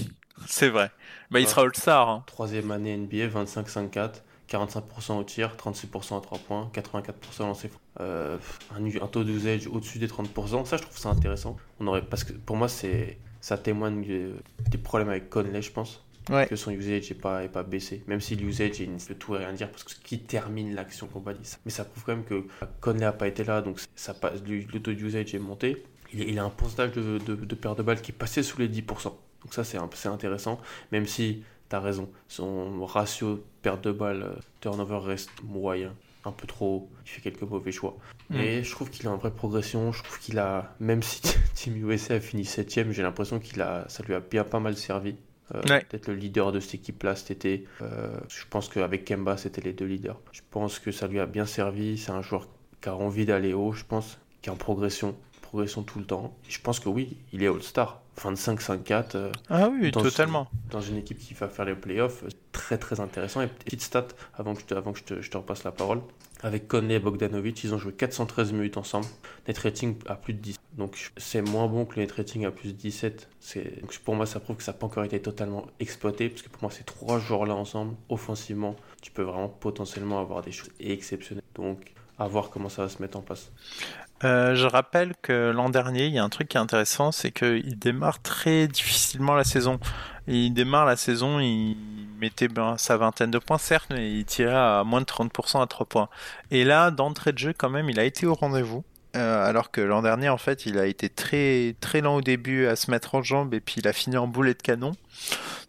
C'est vrai. Bah, il sera All-Star. Hein. Troisième année NBA, 25-5-4. 45% au tir, 36% à 3 points, 84% lancé euh, un, un, taux d'usage au-dessus des 30%. Ça, je trouve ça intéressant. On aurait, parce que pour moi, c'est ça témoigne des problèmes avec Conley, je pense que son usage n'est pas, est pas baissé. Même si l'usage est tout et rien dire, parce que ce qui termine l'action combat Mais ça prouve quand même que Conley n'a pas été là, donc ça passe, le taux d'usage est monté. Il, a un pourcentage de, de, de paire de balles qui est passé sous les 10%. Donc ça, c'est intéressant, même si tu as raison, son ratio perte de balles euh, turnover reste moyen. un peu trop, il fait quelques mauvais choix. Mm. Et je trouve qu'il a une vraie progression. Je trouve qu'il a, même si Team USA a fini 7ème, j'ai l'impression qu'il a, ça lui a bien pas mal servi. Euh, Ouais. D'être le leader de cette équipe-là cet été. Euh, je pense qu'avec Kemba, c'était les deux leaders. Je pense que ça lui a bien servi. C'est un joueur qui a envie d'aller haut, je pense, qui est en progression. Progression tout le temps. Et je pense que oui, il est All-Star. 25-5-4. euh, Ah oui, dans totalement. dans une équipe qui va faire les playoffs, euh, très très intéressant. Et petite stat avant que je te, avant que je te, je te repasse la parole. Avec Conley et Bogdanovic, ils ont joué 413 minutes ensemble. Net rating à plus de 10. Donc c'est moins bon que le net rating à plus de 17. C'est- Donc pour moi, ça prouve que ça n'a pas encore été totalement exploité. Parce que pour moi, ces trois joueurs-là ensemble, offensivement, tu peux vraiment potentiellement avoir des choses exceptionnelles. Donc à voir comment ça va se mettre en place. Euh, je rappelle que l'an dernier, il y a un truc qui est intéressant, c'est qu'il démarre très difficilement la saison. Il démarre la saison, il mettait ben, sa vingtaine de points, certes, mais il tirait à moins de 30% à 3 points. Et là, d'entrée de jeu, quand même, il a été au rendez-vous. Euh, alors que l'an dernier, en fait, il a été très très lent au début à se mettre en jambe et puis il a fini en boulet de canon.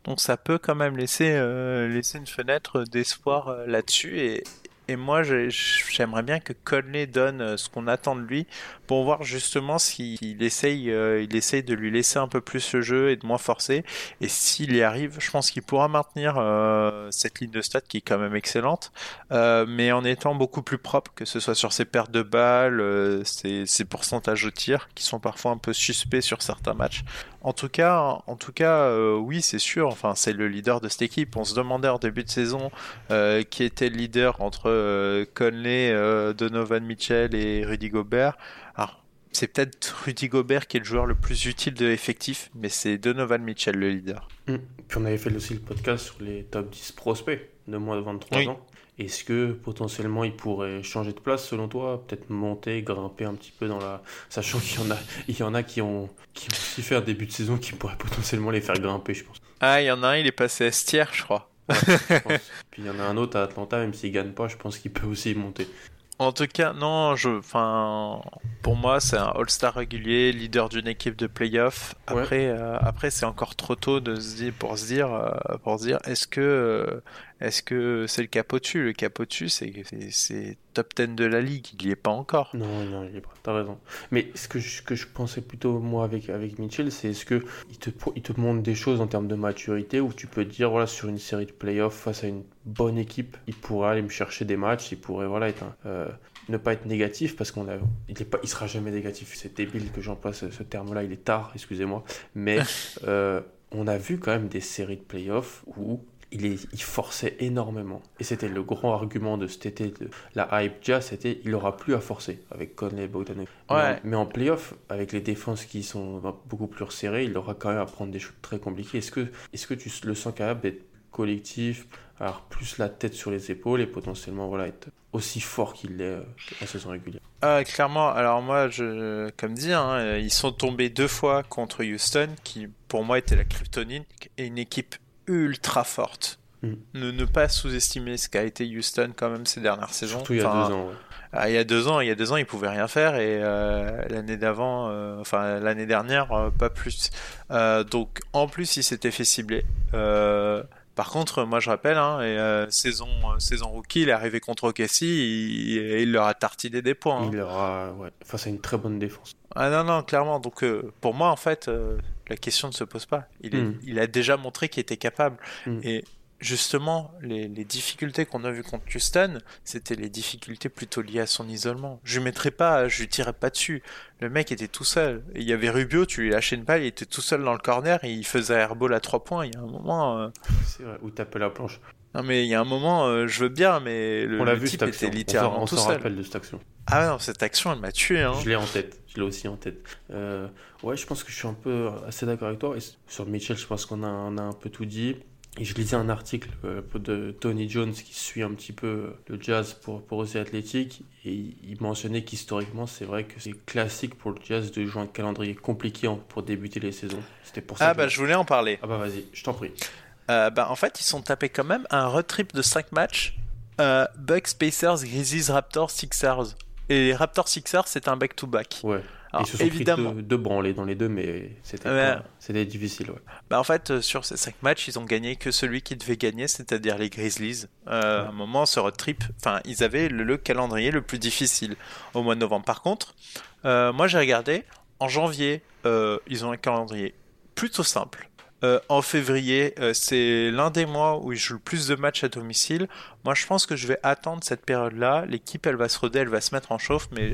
Donc ça peut quand même laisser, euh, laisser une fenêtre d'espoir euh, là-dessus. Et, et moi, j'ai- j'aimerais bien que Conley donne euh, ce qu'on attend de lui pour voir justement s'il essaye, euh, il essaye de lui laisser un peu plus le jeu et de moins forcer. Et s'il y arrive, je pense qu'il pourra maintenir euh, cette ligne de stats qui est quand même excellente, mais en étant beaucoup plus propre, que ce soit sur ses pertes de balles, ses, ses pourcentages au tir, qui sont parfois un peu suspects sur certains matchs. En tout cas, en tout cas, euh, oui, c'est sûr. Enfin, c'est le leader de cette équipe. On se demandait en début de saison euh, qui était le leader entre euh, Conley, euh, Donovan Mitchell et Rudy Gobert. Alors, c'est peut-être Rudy Gobert qui est le joueur le plus utile de l'effectif, mais c'est Donovan Mitchell le leader. Mm. Puis on avait fait aussi le podcast sur les top 10 prospects de moins de 23 Oui. ans. Est-ce que potentiellement il pourrait changer de place selon toi? Peut-être monter, grimper un petit peu dans la. Sachant qu'il y en a, il y en a qui ont, qui ont aussi fait un début de saison qui pourrait potentiellement les faire grimper, je pense. Ah, il y en a un, il est passé à je crois. Je. Puis il y en a un autre à Atlanta, même s'il gagne pas, je pense qu'il peut aussi monter. En tout cas, non, je, enfin, pour moi, c'est un All-Star régulier, leader d'une équipe de playoff. Ouais. Après, euh, après, c'est encore trop tôt de se dire, pour se dire, euh, pour se dire, est-ce que, euh, est-ce que c'est le cap au-dessus? Le cap au-dessus, c'est, top 10 de la ligue. Il y est pas encore. Non, non, il est pas. T'as raison. Mais ce que je, que je pensais plutôt, moi, avec, avec Mitchell, c'est est-ce que il te, il te montre des choses en termes de maturité où tu peux te dire, voilà, sur une série de playoffs face à une bonne équipe, il pourrait aller me chercher des matchs, il pourrait, voilà, être un- euh, ne pas être négatif parce qu'on a, il est pas, il sera jamais négatif. C'est débile que j'emploie ce, ce terme-là, il est tard, excusez-moi. Mais euh, on a vu quand même des séries de playoffs où il, est, il forçait énormément. Et c'était le grand argument de cet été, de la hype jazz, c'était il aura plus à forcer avec Conley et Bogdanovic. Mais Ouais. en- Mais, en playoff, avec les défenses qui sont beaucoup plus resserrées, il aura quand même à prendre des choses très compliquées. Est-ce que, est que tu le sens capable d'être collectif, avoir plus la tête sur les épaules et potentiellement voilà, être aussi fort qu'il l'est euh, en saison régulière? Ah, clairement. Alors moi, je, comme dit, hein, euh, ils sont tombés deux fois contre Houston, qui pour moi était la kryptonite et une équipe ultra forte. Mm. Ne, ne pas sous-estimer ce qu'a été Houston quand même ces dernières saisons. Surtout il y a Enfin, deux ans. ouais. Ah, il y a deux ans, il y a deux ans, ils pouvaient rien faire et euh, l'année d'avant, euh, enfin l'année dernière, euh, pas plus. Donc en plus, il s'était fait cibler. Par contre, moi je rappelle, hein, et, saison saison rookie, il est arrivé contre OKC, il, il leur a tartiné des points. hein. Il aura, ouais, face à une très bonne défense. Ah non non, clairement. Donc pour moi, en fait, la question ne se pose pas. Il, est- Mm. il a déjà montré qu'il était capable. Mm. Et justement, les, les difficultés qu'on a vues contre Houston, c'était les difficultés plutôt liées à son isolement. Je lui mettrais pas, je lui tirais pas dessus. Le mec était tout seul. Il y avait Rubio, tu lui lâchais une balle, il était tout seul dans le corner et il faisait airball à trois points. Il y a un moment, euh, C'est vrai, ou taper la planche. non mais il y a un moment, euh, je veux bien, mais le, on l'a vu type était littéralement on tout seul. rappelle de cette action. Ah non, cette action, elle m'a tué. Hein. Je l'ai en tête. Je l'ai aussi en tête. Euh, ouais, je pense que je suis un peu assez d'accord avec toi. Et sur Mitchell, je pense qu'on a, on a un peu tout dit. Et je lisais un article euh, de Tony Jones qui suit un petit peu le jazz pour, pour aussi athlétique. Et il mentionnait qu'historiquement, c'est vrai que c'est classique pour le jazz de jouer un calendrier compliqué pour débuter les saisons. C'était pour ça Ah que- bah je voulais en parler. Ah bah vas-y, je t'en prie. Euh, bah, en fait, ils sont tapés quand même un road trip de 5 matchs. Euh, Bucks, Pacers, Grizzlies, Raptors, Sixers. Et les Raptors Sixers, c'est un back-to-back. Ouais. Ils se sont évidemment... pris deux, branlés dans les deux, mais c'était difficile. Ouais. Bah en fait, euh, sur ces cinq matchs, ils ont gagné que celui qui devait gagner, c'est-à-dire les Grizzlies. Euh, À un moment, ce road trip, enfin, ils avaient le, calendrier le plus difficile au mois de novembre. Par contre, euh, moi j'ai regardé, en janvier, euh, ils ont un calendrier plutôt simple. en février, c'est l'un des mois où ils jouent le plus de matchs à domicile. Moi, je pense que je vais attendre cette période-là. L'équipe, elle va se roder, elle va se mettre en chauffe, mais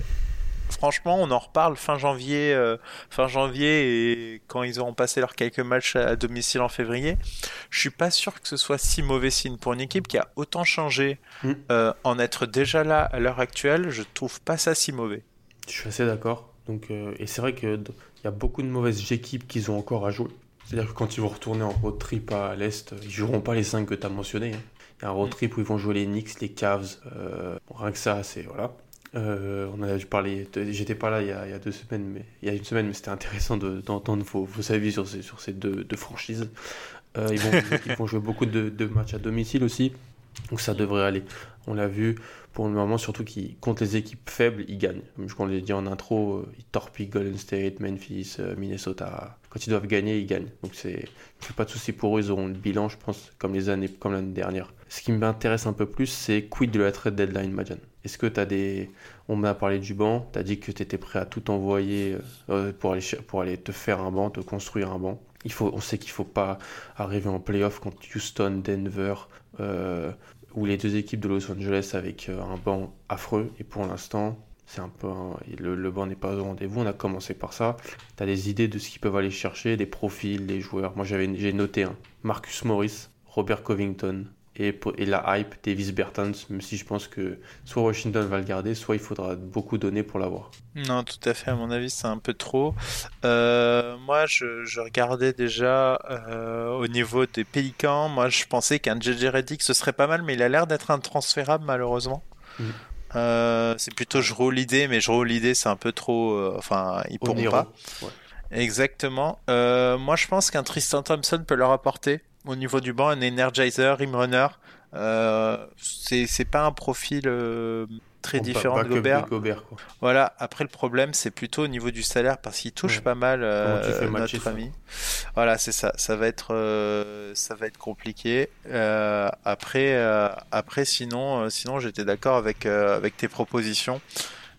franchement, on en reparle fin janvier, euh, fin janvier et quand ils auront passé leurs quelques matchs à, domicile en février. Je suis pas sûr que ce soit si mauvais signe pour une équipe qui a autant changé. Mm. Euh, en être déjà là à l'heure actuelle, je trouve pas ça si mauvais. Je suis assez d'accord. Donc, euh, et c'est vrai qu'il y a beaucoup de mauvaises équipes qu'ils ont encore à jouer. C'est-à-dire que quand ils vont retourner en road trip à l'Est, ils joueront pas les 5 que tu as mentionnés. Hein. Il y a un road mm. trip où ils vont jouer les Knicks, les Cavs. rien que ça, c'est. Voilà. Euh, on a parlé, j'étais pas là il y, a, deux semaines, mais il y a une semaine, mais c'était intéressant d'entendre vos, vos, avis sur ces, sur ces deux, deux franchises. Euh, ils, vont, ils, vont, jouer beaucoup de, de, matchs à domicile aussi, donc ça devrait aller. On l'a vu pour le moment, surtout qu'ils contre les équipes faibles, ils gagnent. Comme je l'ai dit en intro, euh, ils torpillent Golden State, Memphis, Minnesota. Quand ils doivent gagner, ils gagnent. Donc c'est pas de souci pour eux, ils auront le bilan, je pense, comme les années, comme l'année dernière. Ce qui m'intéresse un peu plus, c'est quid de la trade deadline, Majan? Est-ce que tu as des. On m'a parlé du banc, tu as dit que tu étais prêt à tout envoyer euh, euh, pour, aller, pour aller te faire un banc, te construire un banc? Il faut, on sait qu'il ne faut pas arriver en playoff contre Houston, Denver, euh, ou les deux équipes de Los Angeles avec un banc affreux. Et pour l'instant, c'est un peu le, banc n'est pas au rendez-vous. On a commencé par ça. Tu as des idées de ce qu'ils peuvent aller chercher, des profils, des joueurs? Moi, j'avais, j'ai noté un. Marcus Morris, Robert Covington, et, la hype Davis Bertans, même si je pense que soit Washington va le garder, soit il faudra beaucoup donner pour l'avoir. Non, tout à fait, à mon avis, c'est un peu trop. Euh, moi, je, regardais déjà euh, au niveau des Pélicans, moi je pensais qu'un JJ Reddick ce serait pas mal, mais il a l'air d'être intransférable malheureusement. Euh, c'est plutôt je roule l'idée, mais je roule l'idée, c'est un peu trop. enfin, ils pourront pas. Exactement. moi, je pense qu'un Tristan Thompson peut leur apporter au niveau du banc, un Energizer, Rimrunner. Euh, c'est pas un profil euh, très différent de Gobert. Voilà. Après le problème, c'est plutôt au niveau du salaire parce qu'il touche pas mal euh, notre ami. Voilà, c'est ça. Ça va être, euh, ça va être compliqué. Euh, après, après, sinon, sinon, j'étais d'accord avec avec tes propositions.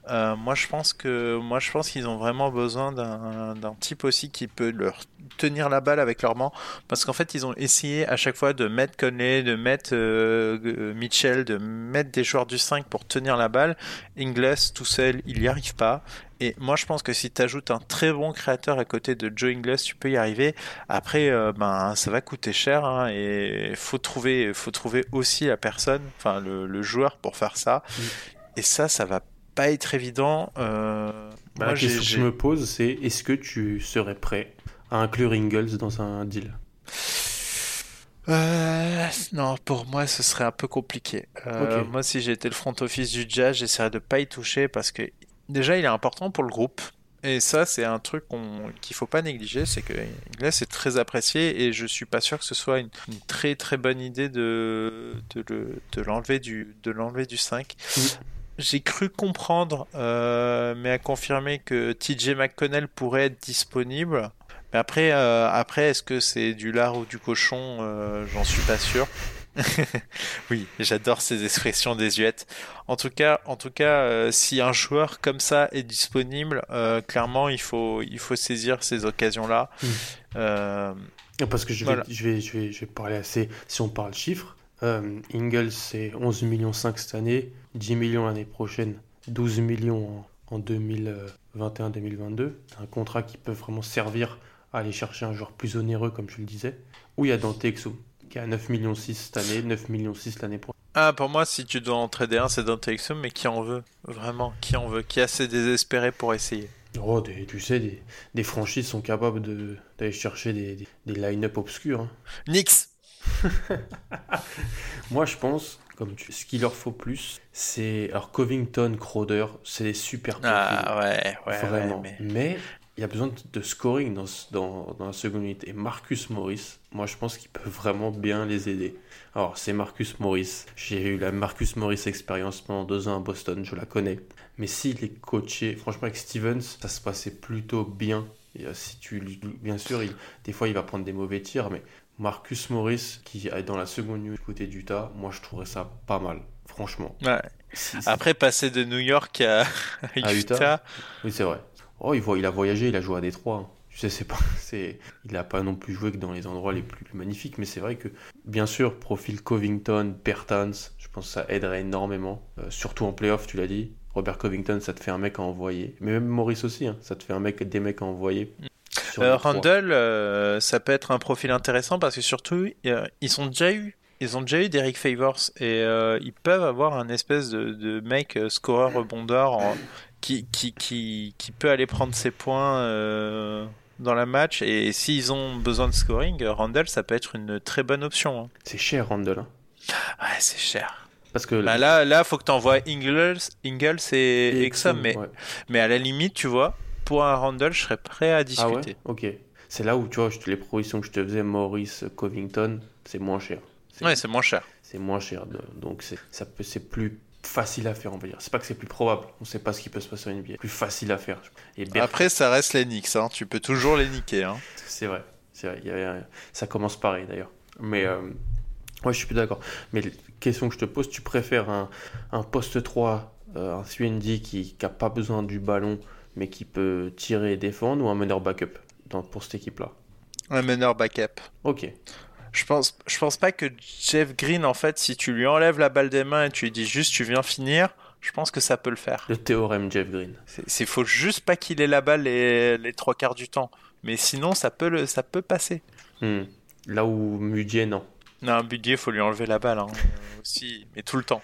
Euh, moi, je pense que moi, je pense qu'ils ont vraiment besoin d'un type aussi qui peut leur tenir la balle avec leur main, parce qu'en fait, ils ont essayé à chaque fois de mettre Conley, de mettre euh, Mitchell, de mettre des joueurs du 5 pour tenir la balle. Ingles tout seul, il n'y arrive pas. Et moi, je pense que si tu ajoutes un très bon créateur à côté de Joe Ingles, tu peux y arriver. Après, euh, ben, ça va coûter cher hein, et faut trouver, faut trouver aussi la personne, enfin le, joueur pour faire ça. Et ça, ça va pas être évident. Euh, bah, la question que je me pose, c'est est-ce que tu serais prêt à inclure Ingles dans un deal? Euh, non, pour moi, ce serait un peu compliqué. Euh, moi, si j'étais le front office du Jazz, j'essaierais de pas y toucher parce que déjà, il est important pour le groupe. Et ça, c'est un truc qu'il faut pas négliger, c'est que Ingles est très apprécié et je suis pas sûr que ce soit une, très très bonne idée de, de, l'enlever du, de l'enlever du 5 j'ai cru comprendre, euh, mais à confirmer que TJ McConnell pourrait être disponible. Mais après, euh, après, est-ce que c'est du lard ou du cochon euh, J'en suis pas sûr. oui, j'adore ces expressions désuètes. En tout cas, en tout cas, si un joueur comme ça est disponible, clairement, il faut, il faut saisir ces occasions-là. Hmm. Parce que je vais, je vais, je vais, je vais parler assez. Si on parle chiffres, Ingles, c'est 11 millions 5 cette année, 10 millions l'année prochaine, 12 millions en, 2021-2022. C'est un contrat qui peut vraiment servir à aller chercher un joueur plus onéreux, comme je le disais. Ou il y a Dante Exum, qui a 9 millions 6 cette année, 9 millions 6 l'année prochaine. Ah, pour moi, si tu dois en trader un, c'est Dante Exum, mais qui en veut? Vraiment, qui en veut? Qui est assez désespéré pour essayer? Oh, tu sais, des, franchises sont capables d'aller chercher des, des, line-up obscurs. Hein. Nix Moi, je pense, comme tu... ce qu'il leur faut plus, c'est. Alors, Covington, Crowder, c'est des super Ah ouais, ouais. Vraiment. mais... mais... il y a besoin de scoring dans, dans, dans la seconde unité. Et Marcus Morris, moi je pense qu'il peut vraiment bien les aider. Alors c'est Marcus Morris. J'ai eu la Marcus Morris expérience pendant deux ans à Boston, je la connais. Mais s'il est coaché, franchement avec Stevens, ça se passait plutôt bien. Et, euh, si tu, bien sûr, il, des fois il va prendre des mauvais tirs, mais Marcus Morris qui est dans la seconde unité du côté d'Utah, moi je trouverais ça pas mal, franchement. Ouais. Après passer de New York à, à Utah, oui c'est vrai. Oh, il, voit, il a voyagé, il a joué à Détroit. Hein. Tu sais, c'est pas, c'est, il n'a pas non plus joué que dans les endroits les plus magnifiques, mais c'est vrai que, bien sûr, profil Covington, Pertans, je pense que ça aiderait énormément, euh, surtout en playoff, tu l'as dit. Robert Covington, ça te fait un mec à envoyer. Mais même Maurice aussi, hein, ça te fait un mec, des mecs à envoyer. Euh, Randall, euh, ça peut être un profil intéressant parce que surtout, ils ont déjà eu ils ont déjà eu d'Eric Favors et ils peuvent avoir un espèce de, de mec scoreur rebondeur en, qui, qui, qui, qui, peut aller prendre ses points euh, dans la match. Et s'ils ont besoin de scoring, Randall, ça peut être une très bonne option. Hein. C'est cher, Randall. Hein. Ouais, c'est cher. Parce que bah là, là, faut que tu envoies Ingles, Ingles et, Exum, mais, mais à la limite, tu vois, pour un Randall, je serais prêt à discuter. Ah ouais ok. C'est là où, tu vois, les propositions que je te faisais, Maurice, Covington, c'est moins cher. Ouais, c'est moins cher. C'est moins cher. Donc, c'est plus facile à faire, on va dire. C'est pas que c'est plus probable, on sait pas ce qui peut se passer en NBA. Plus facile à faire. Et Après, ça reste les Knicks, hein. tu peux toujours les niquer. Hein. C'est vrai, c'est vrai. Ça commence pareil d'ailleurs. Mais euh... ouais, je suis plus d'accord. Mais question que je te pose, tu préfères un, un poste 3, euh, un CND qui n'a pas besoin du ballon, mais qui peut tirer et défendre, ou un meneur backup dans, pour cette équipe-là? Un meneur backup. Ok. Je pense, je pense pas que Jeff Green, en fait, si tu lui enlèves la balle des mains et tu lui dis juste tu viens finir, je pense que ça peut le faire. Le théorème Jeff Green. C'est faut juste pas qu'il ait la balle les, les, trois quarts du temps. Mais sinon, ça peut, le, ça peut passer. Hmm. Là où Mudier, non. Non, Mudier, faut lui enlever la balle hein, aussi, mais tout le temps.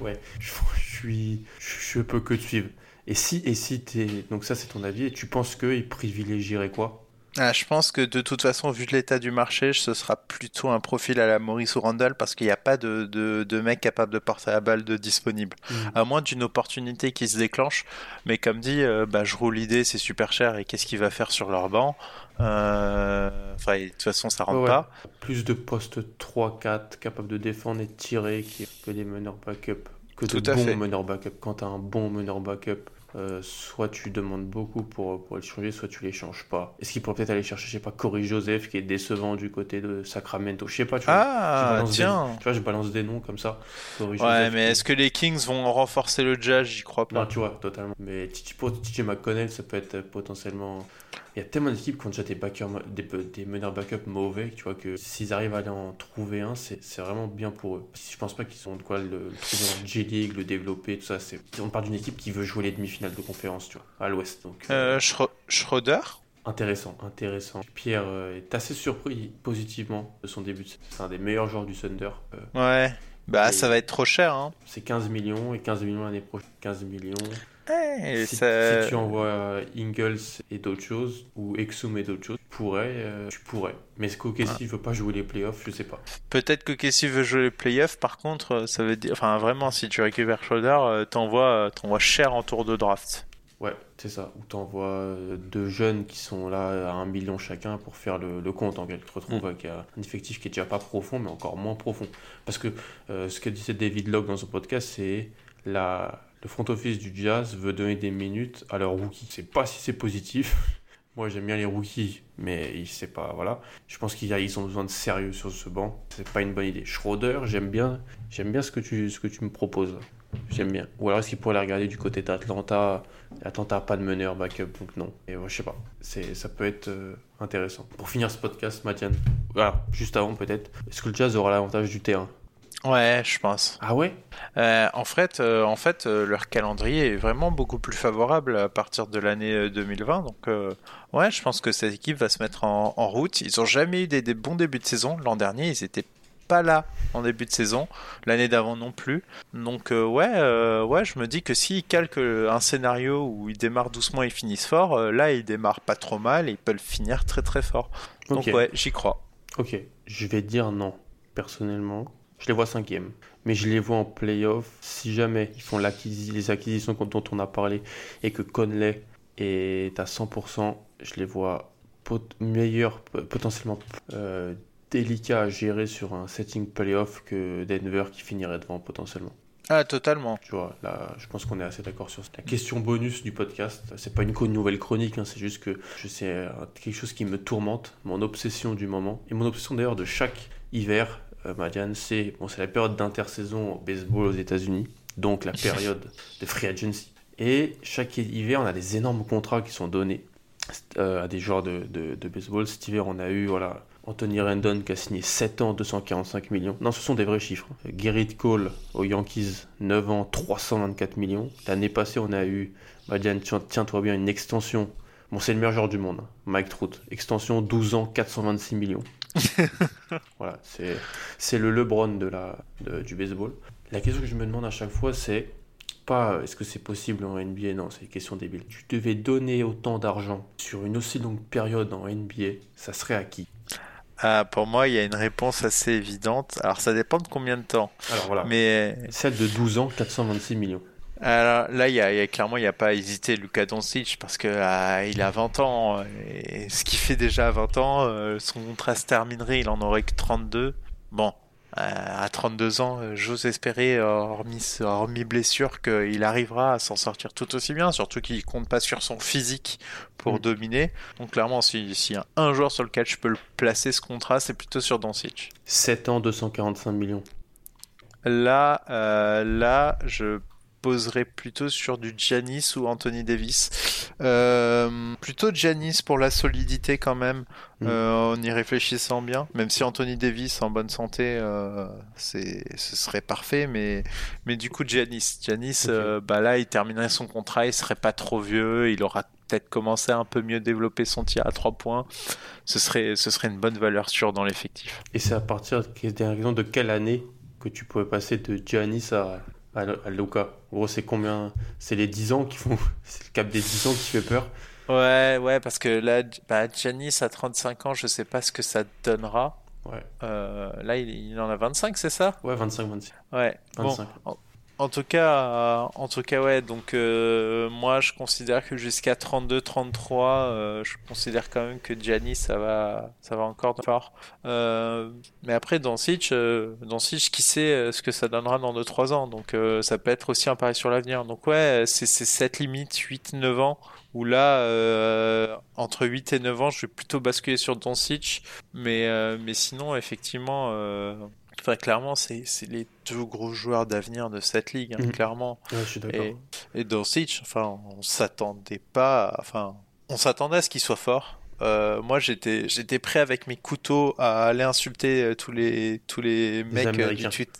ouais, je, suis, je peux que te suivre. Et si, et si t'es, donc ça c'est ton avis, et tu penses qu'il privilégierait quoi? Ah, je pense que de toute façon, vu l'état du marché, ce sera plutôt un profil à la Maurice ou Randall parce qu'il n'y a pas de, de, de mec capable de porter la balle de disponible. Mm. À moins d'une opportunité qui se déclenche. Mais comme dit, euh, bah, je roule l'idée, c'est super cher et qu'est-ce qu'il va faire sur leur banc? Euh... Enfin, de toute façon, ça rentre pas. Plus de postes 3-4 capables de défendre et de tirer que des meneurs backup. Que de bons meneurs backup. Quand tu as un bon meneur backup, euh, soit tu demandes beaucoup pour, pour changer, soit tu les changes pas. Est-ce qu'il pourrait peut-être aller chercher, je sais pas, Corey Joseph qui est décevant du côté de Sacramento Je sais pas, tu vois. Ah, tiens Tu vois, je balance des noms comme ça. ouais, mais est-ce que les Kings vont renforcer le jazz? J'y crois pas. Non, tu vois, totalement. Mais TJ McConnell, ça peut être potentiellement il y a tellement d'équipes qui ont déjà des, des, des, meneurs backup mauvais, tu vois, que s'ils arrivent à aller en trouver un, c'est vraiment bien pour eux. Je pense pas qu'ils ont de quoi le, trouver en G-League, le développer, tout ça. On parle d'une équipe qui veut jouer les demi-finales de conférence, tu vois, à l'ouest. Donc, euh, euh Schroeder? Intéressant, intéressant. Pierre euh, est assez surpris positivement de son début. C'est un des meilleurs joueurs du Thunder. Euh. ouais, bah ça va être trop cher. Hein. C'est 15 millions et 15 millions l'année prochaine. 15 millions. Si, tu envoies Ingles et d'autres choses, ou Exum et d'autres choses, tu pourrais, euh, tu pourrais. Mais est-ce qu'Okessi veut pas jouer les playoffs Je sais pas. Peut-être qu'Okessi veut jouer les playoffs, par contre, euh, ça veut dire. Enfin, vraiment, si tu récupères Schroeder, euh, t'envoies, t'envoies cher en tour de draft. Ouais, c'est ça. Ou t'envoies deux jeunes qui sont là à un million chacun pour faire le, compte en quelque Tu te retrouves mm. avec un effectif qui est déjà pas profond, mais encore moins profond. Parce que ce que disait David Locke dans son podcast, c'est la, le front office du Jazz veut donner des minutes à leurs rookies. Je sais pas si c'est positif. Moi, j'aime bien les rookies, mais il sait pas. Voilà. Je pense qu'ils ont besoin de sérieux sur ce banc. C'est pas une bonne idée. Schroeder, j'aime bien, j'aime bien ce que tu, me proposes. J'aime bien. Ou alors est-ce qu'il pourrait aller regarder du côté d'Atlanta? Atlanta pas de meneur backup, donc non. Et je sais pas. C'est, ça peut être euh, intéressant. Pour finir ce podcast, Mathiane, voilà, juste avant peut-être, est-ce que le Jazz aura l'avantage du terrain? Ouais, je pense. Ah ouais? Euh, En fait, euh, en fait euh, leur calendrier est vraiment beaucoup plus favorable à partir de l'année 2020. Donc, ouais, je pense que cette équipe va se mettre en, route. Ils ont jamais eu des, bons débuts de saison. L'an dernier, ils étaient pas là en début de saison. L'année d'avant non plus. Donc, ouais, ouais, je me dis que s'ils calquent un scénario où ils démarrent doucement et finissent fort, là, ils démarrent pas trop mal et ils peuvent finir très très fort. Donc, ouais, j'y crois. Ok, je vais dire non, personnellement. Je les vois cinquième. Mais je les vois en playoff si jamais ils font les acquisitions dont on a parlé et que Conley Et à 100%, je les vois meilleurs, potentiellement euh, délicats à gérer sur un setting playoff que Denver qui finirait devant potentiellement. Ah, totalement. Tu vois, là, je pense qu'on est assez d'accord sur ça. La question bonus du podcast, c'est pas une nouvelle chronique, hein, c'est juste que je sais euh, quelque chose qui me tourmente, mon obsession du moment, et mon obsession d'ailleurs de chaque hiver, euh, Madiane, c'est bon, la période d'intersaison au baseball aux États-Unis, donc la période de free agency. Et chaque hiver, on a des énormes contrats qui sont donnés euh, à des joueurs de, de, baseball. Cet hiver, on a eu voilà, Anthony Rendon qui a signé 7 ans, 245 millions. Non, ce sont des vrais chiffres. Gerrit Cole aux Yankees, 9 ans, 324 millions. L'année passée, on a eu, Madiane, tiens-toi bien, une extension. Bon, c'est le meilleur joueur du monde, hein. Mike Trout. Extension 12 ans, 426 millions. voilà, c'est le LeBron de la, du baseball. La question que je me demande à chaque fois, c'est pas est-ce que c'est possible en NBA, non, c'est une question débile. Tu devais donner autant d'argent sur une aussi longue période en NBA, ça serait à qui? Ah, pour moi, il y a une réponse assez évidente. Alors, ça dépend de combien de temps. Alors voilà. Mais celle de 12 ans, 426 millions. Alors là, il y a, clairement, il n'y a pas à hésiter Luka Doncic parce que ah, il a 20 ans et ce qu'il fait déjà à 20 ans, euh, son contrat se terminerait, il en aurait que 32. Bon, euh, à 32 ans, euh, j'ose espérer, hormis, hormis blessure, qu'il arrivera à s'en sortir tout aussi bien, surtout qu'il compte pas sur son physique pour mm. dominer. Donc clairement, s'il y a un joueur sur lequel je peux le placer ce contrat, c'est plutôt sur Doncic. 7 ans, 245 millions. Là, là, je poserait plutôt sur du Giannis ou Anthony Davis. Euh, plutôt Giannis pour la solidité quand même, mm. euh, en y réfléchissant bien. Même si Anthony Davis en bonne santé, euh, c'est, ce serait parfait, mais, mais du coup Giannis, Giannis, bah là il terminerait son contrat, il serait pas trop vieux, il aura peut-être commencé à un peu mieux développer son tir à 3 points. Ce serait, ce serait une bonne valeur sûre dans l'effectif. Et c'est à partir de quelle année que tu pouvais passer de Giannis à à, Luca. En gros, c'est combien? C'est les 10 ans qui font. C'est le cap des 10 ans qui fait peur. Ouais, ouais, parce que là, bah, Giannis à 35 ans, je sais pas ce que ça donnera. Ouais. Euh, là, il, en a 25, c'est ça? Ouais, 25, 26. Ouais. 25. En tout cas, en tout cas, ouais. Donc euh, moi, je considère que jusqu'à 32, 33, euh, je considère quand même que Gianni, ça va, ça va encore fort. Euh, mais après, dans Sitch, dans Sitch, qui sait ce que ça donnera dans 2-3 ans. Donc ça peut être aussi un pari sur l'avenir. Donc ouais, c'est cette limite 8-9 ans où là, entre 8 et 9 ans, je vais plutôt basculer sur Doncic. Mais, mais sinon, effectivement, Enfin, clairement, c'est les deux gros joueurs d'avenir de cette ligue, hein, mhm. clairement. je suis d'accord. Et, et Doncic, enfin, on s'attendait pas, enfin, on s'attendait à ce qu'il soit fort. Euh, moi, j'étais, j'étais prêt avec mes couteaux à aller insulter euh, tous les, tous les, mecs euh, du, tweet,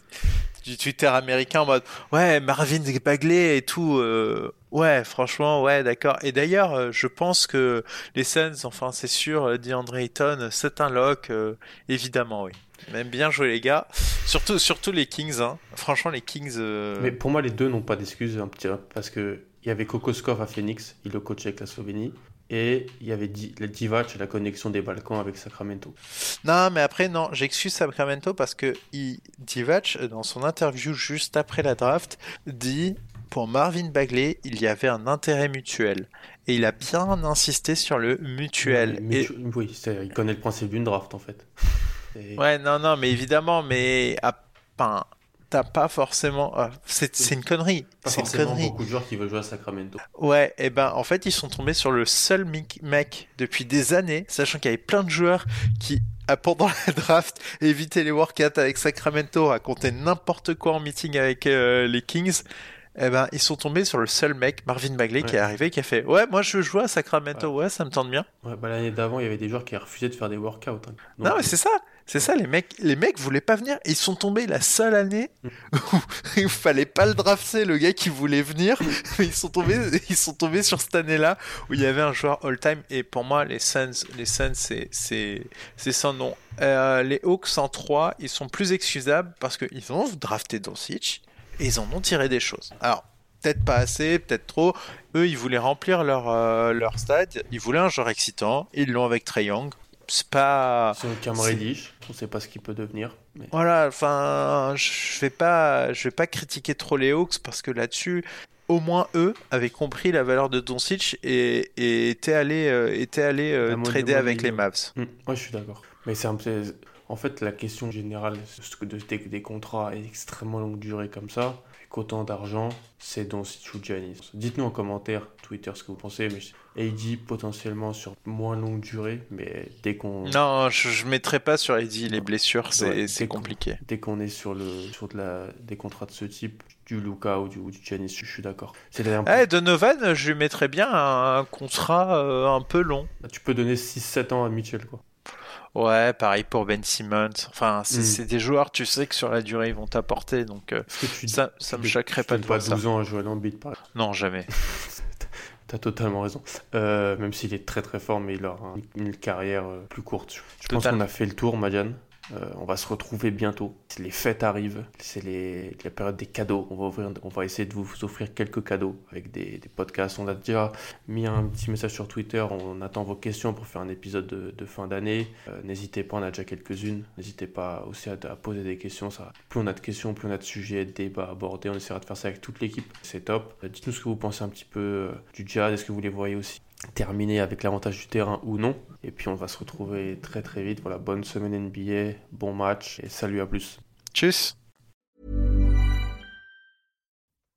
du, Twitter américain en mode, ouais, Marvin Bagley et tout. ouais, franchement, ouais, d'accord. Et d'ailleurs, je pense que les Suns, enfin, c'est sûr, DeAndre Ayton, c'est un lock, évidemment, oui. Même bien joué les gars. Surtout, surtout les Kings. Hein. Franchement, les Kings. Euh, Mais pour moi, les deux n'ont pas d'excuses un petit parce que il y avait Kokoskov à Phoenix, il le coachait avec la Slovénie. Et il y avait le Divac la connexion des Balkans avec Sacramento. Non, mais après, non, j'excuse Sacramento parce que il, Divac, dans son interview juste après la draft, dit pour Marvin Bagley, il y avait un intérêt mutuel. Et il a bien insisté sur le mutuel. Oui, il connaît le principe d'une draft en fait. Ouais, non, non, mais évidemment, mais enfin, t'as pas forcément. Ah, c'est une connerie. C'est une connerie. beaucoup de joueurs qui veulent jouer à Sacramento. Ouais, et ben en fait, ils sont tombés sur le seul mec depuis des années, sachant qu'il y avait plein de joueurs qui pendant la draft, évitaient les workouts avec Sacramento, racontaient n'importe quoi en meeting avec euh, les Kings eh ben, ils sont tombés sur le seul mec, Marvin Bagley, qui est arrivé, qui a fait Ouais, moi je veux jouer à Sacramento, ouais, ça me tente bien. Ouais, bah, L'année d'avant, il y avait des joueurs qui refusaient de faire des workouts. Hein. non, mais c'est ça, c'est ça, les mecs, les mecs voulaient pas venir. Ils sont tombés la seule année où il fallait pas le drafter, le gars qui voulait venir. ils sont tombés, ils sont tombés sur cette année-là où il y avait un joueur all-time. Et pour moi, les Suns, les Suns, c'est, c'est, c'est sans nom. Euh, les Hawks en 3, ils sont plus excusables parce qu'ils ont drafté Doncic et ils en ont tiré des choses. Alors, peut-être pas assez, peut-être trop. Eux, ils voulaient remplir leur, euh, leur stade, ils voulaient un joueur excitant, ils l'ont avec Trey Young. C'est pas. C'est Cam Reddish, on sait pas ce qu'il peut devenir. Voilà, enfin, je vais pas, je vais pas critiquer trop les Hawks parce que là-dessus, au moins eux avaient compris la valeur de Doncic et, et étaient allés, euh, étaient allés euh, trader avec les Mavs. Moi, hum, je suis d'accord. Mais c'est en fait la question générale de, des, des contrats extrêmement longue durée comme ça qu'autant d'argent, c'est ou Giannis. Dites-nous en commentaire, Twitter, ce que vous pensez. Mais AD potentiellement sur moins longue durée, mais dès qu'on... Non, je ne mettrai pas sur AD les blessures, c'est compliqué. Dès qu'on est sur, le, sur de la, des contrats de ce type, du Luca ou du, ou du Giannis, je suis d'accord. C'est eh, Donovan, je lui mettrais bien un, contrat euh, un peu long. Bah, tu peux donner 6-7 ans à Mitchell, quoi. Ouais, pareil pour Ben Simmons. Enfin, hmm. c'est des joueurs, tu sais que sur la durée, ils vont t'apporter. Donc, euh, ça, ça me choquerait pas de ça. 12 ans à jouer à par Non, jamais. T'as totalement raison. Euh, même s'il est très très fort, mais il aura une, carrière euh, plus courte. Je pense qu'on a fait le tour, Madiane. Euh, on va se retrouver bientôt. Les fêtes arrivent, c'est la période des cadeaux. On va, essayer de vous offrir quelques cadeaux avec des, podcasts. On a déjà mis un petit message sur Twitter. On attend vos questions pour faire un épisode de, fin d'année. Euh, n'hésitez pas, on a déjà quelques-unes. N'hésitez pas aussi à, poser des questions. Plus on a de questions, plus on a de sujets, de débats abordés. On essaiera de faire ça avec toute l'équipe. C'est top. Euh, dites-nous ce que vous pensez un petit peu du jazz. Est-ce que vous les voyez aussi? Terminer avec l'avantage du terrain ou non. Et puis on va se retrouver très très vite. Voilà, bonne semaine NBA, bon match et salut à plus. Tchuss.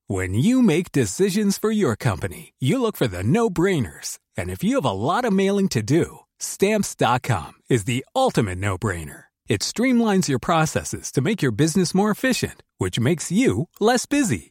When you make decisions for your company, you look for the no-brainers. And if you have a lot of mailing to do, stamps.com is the ultimate no-brainer. It streamlines your processes to make your business more efficient, which makes you less busy.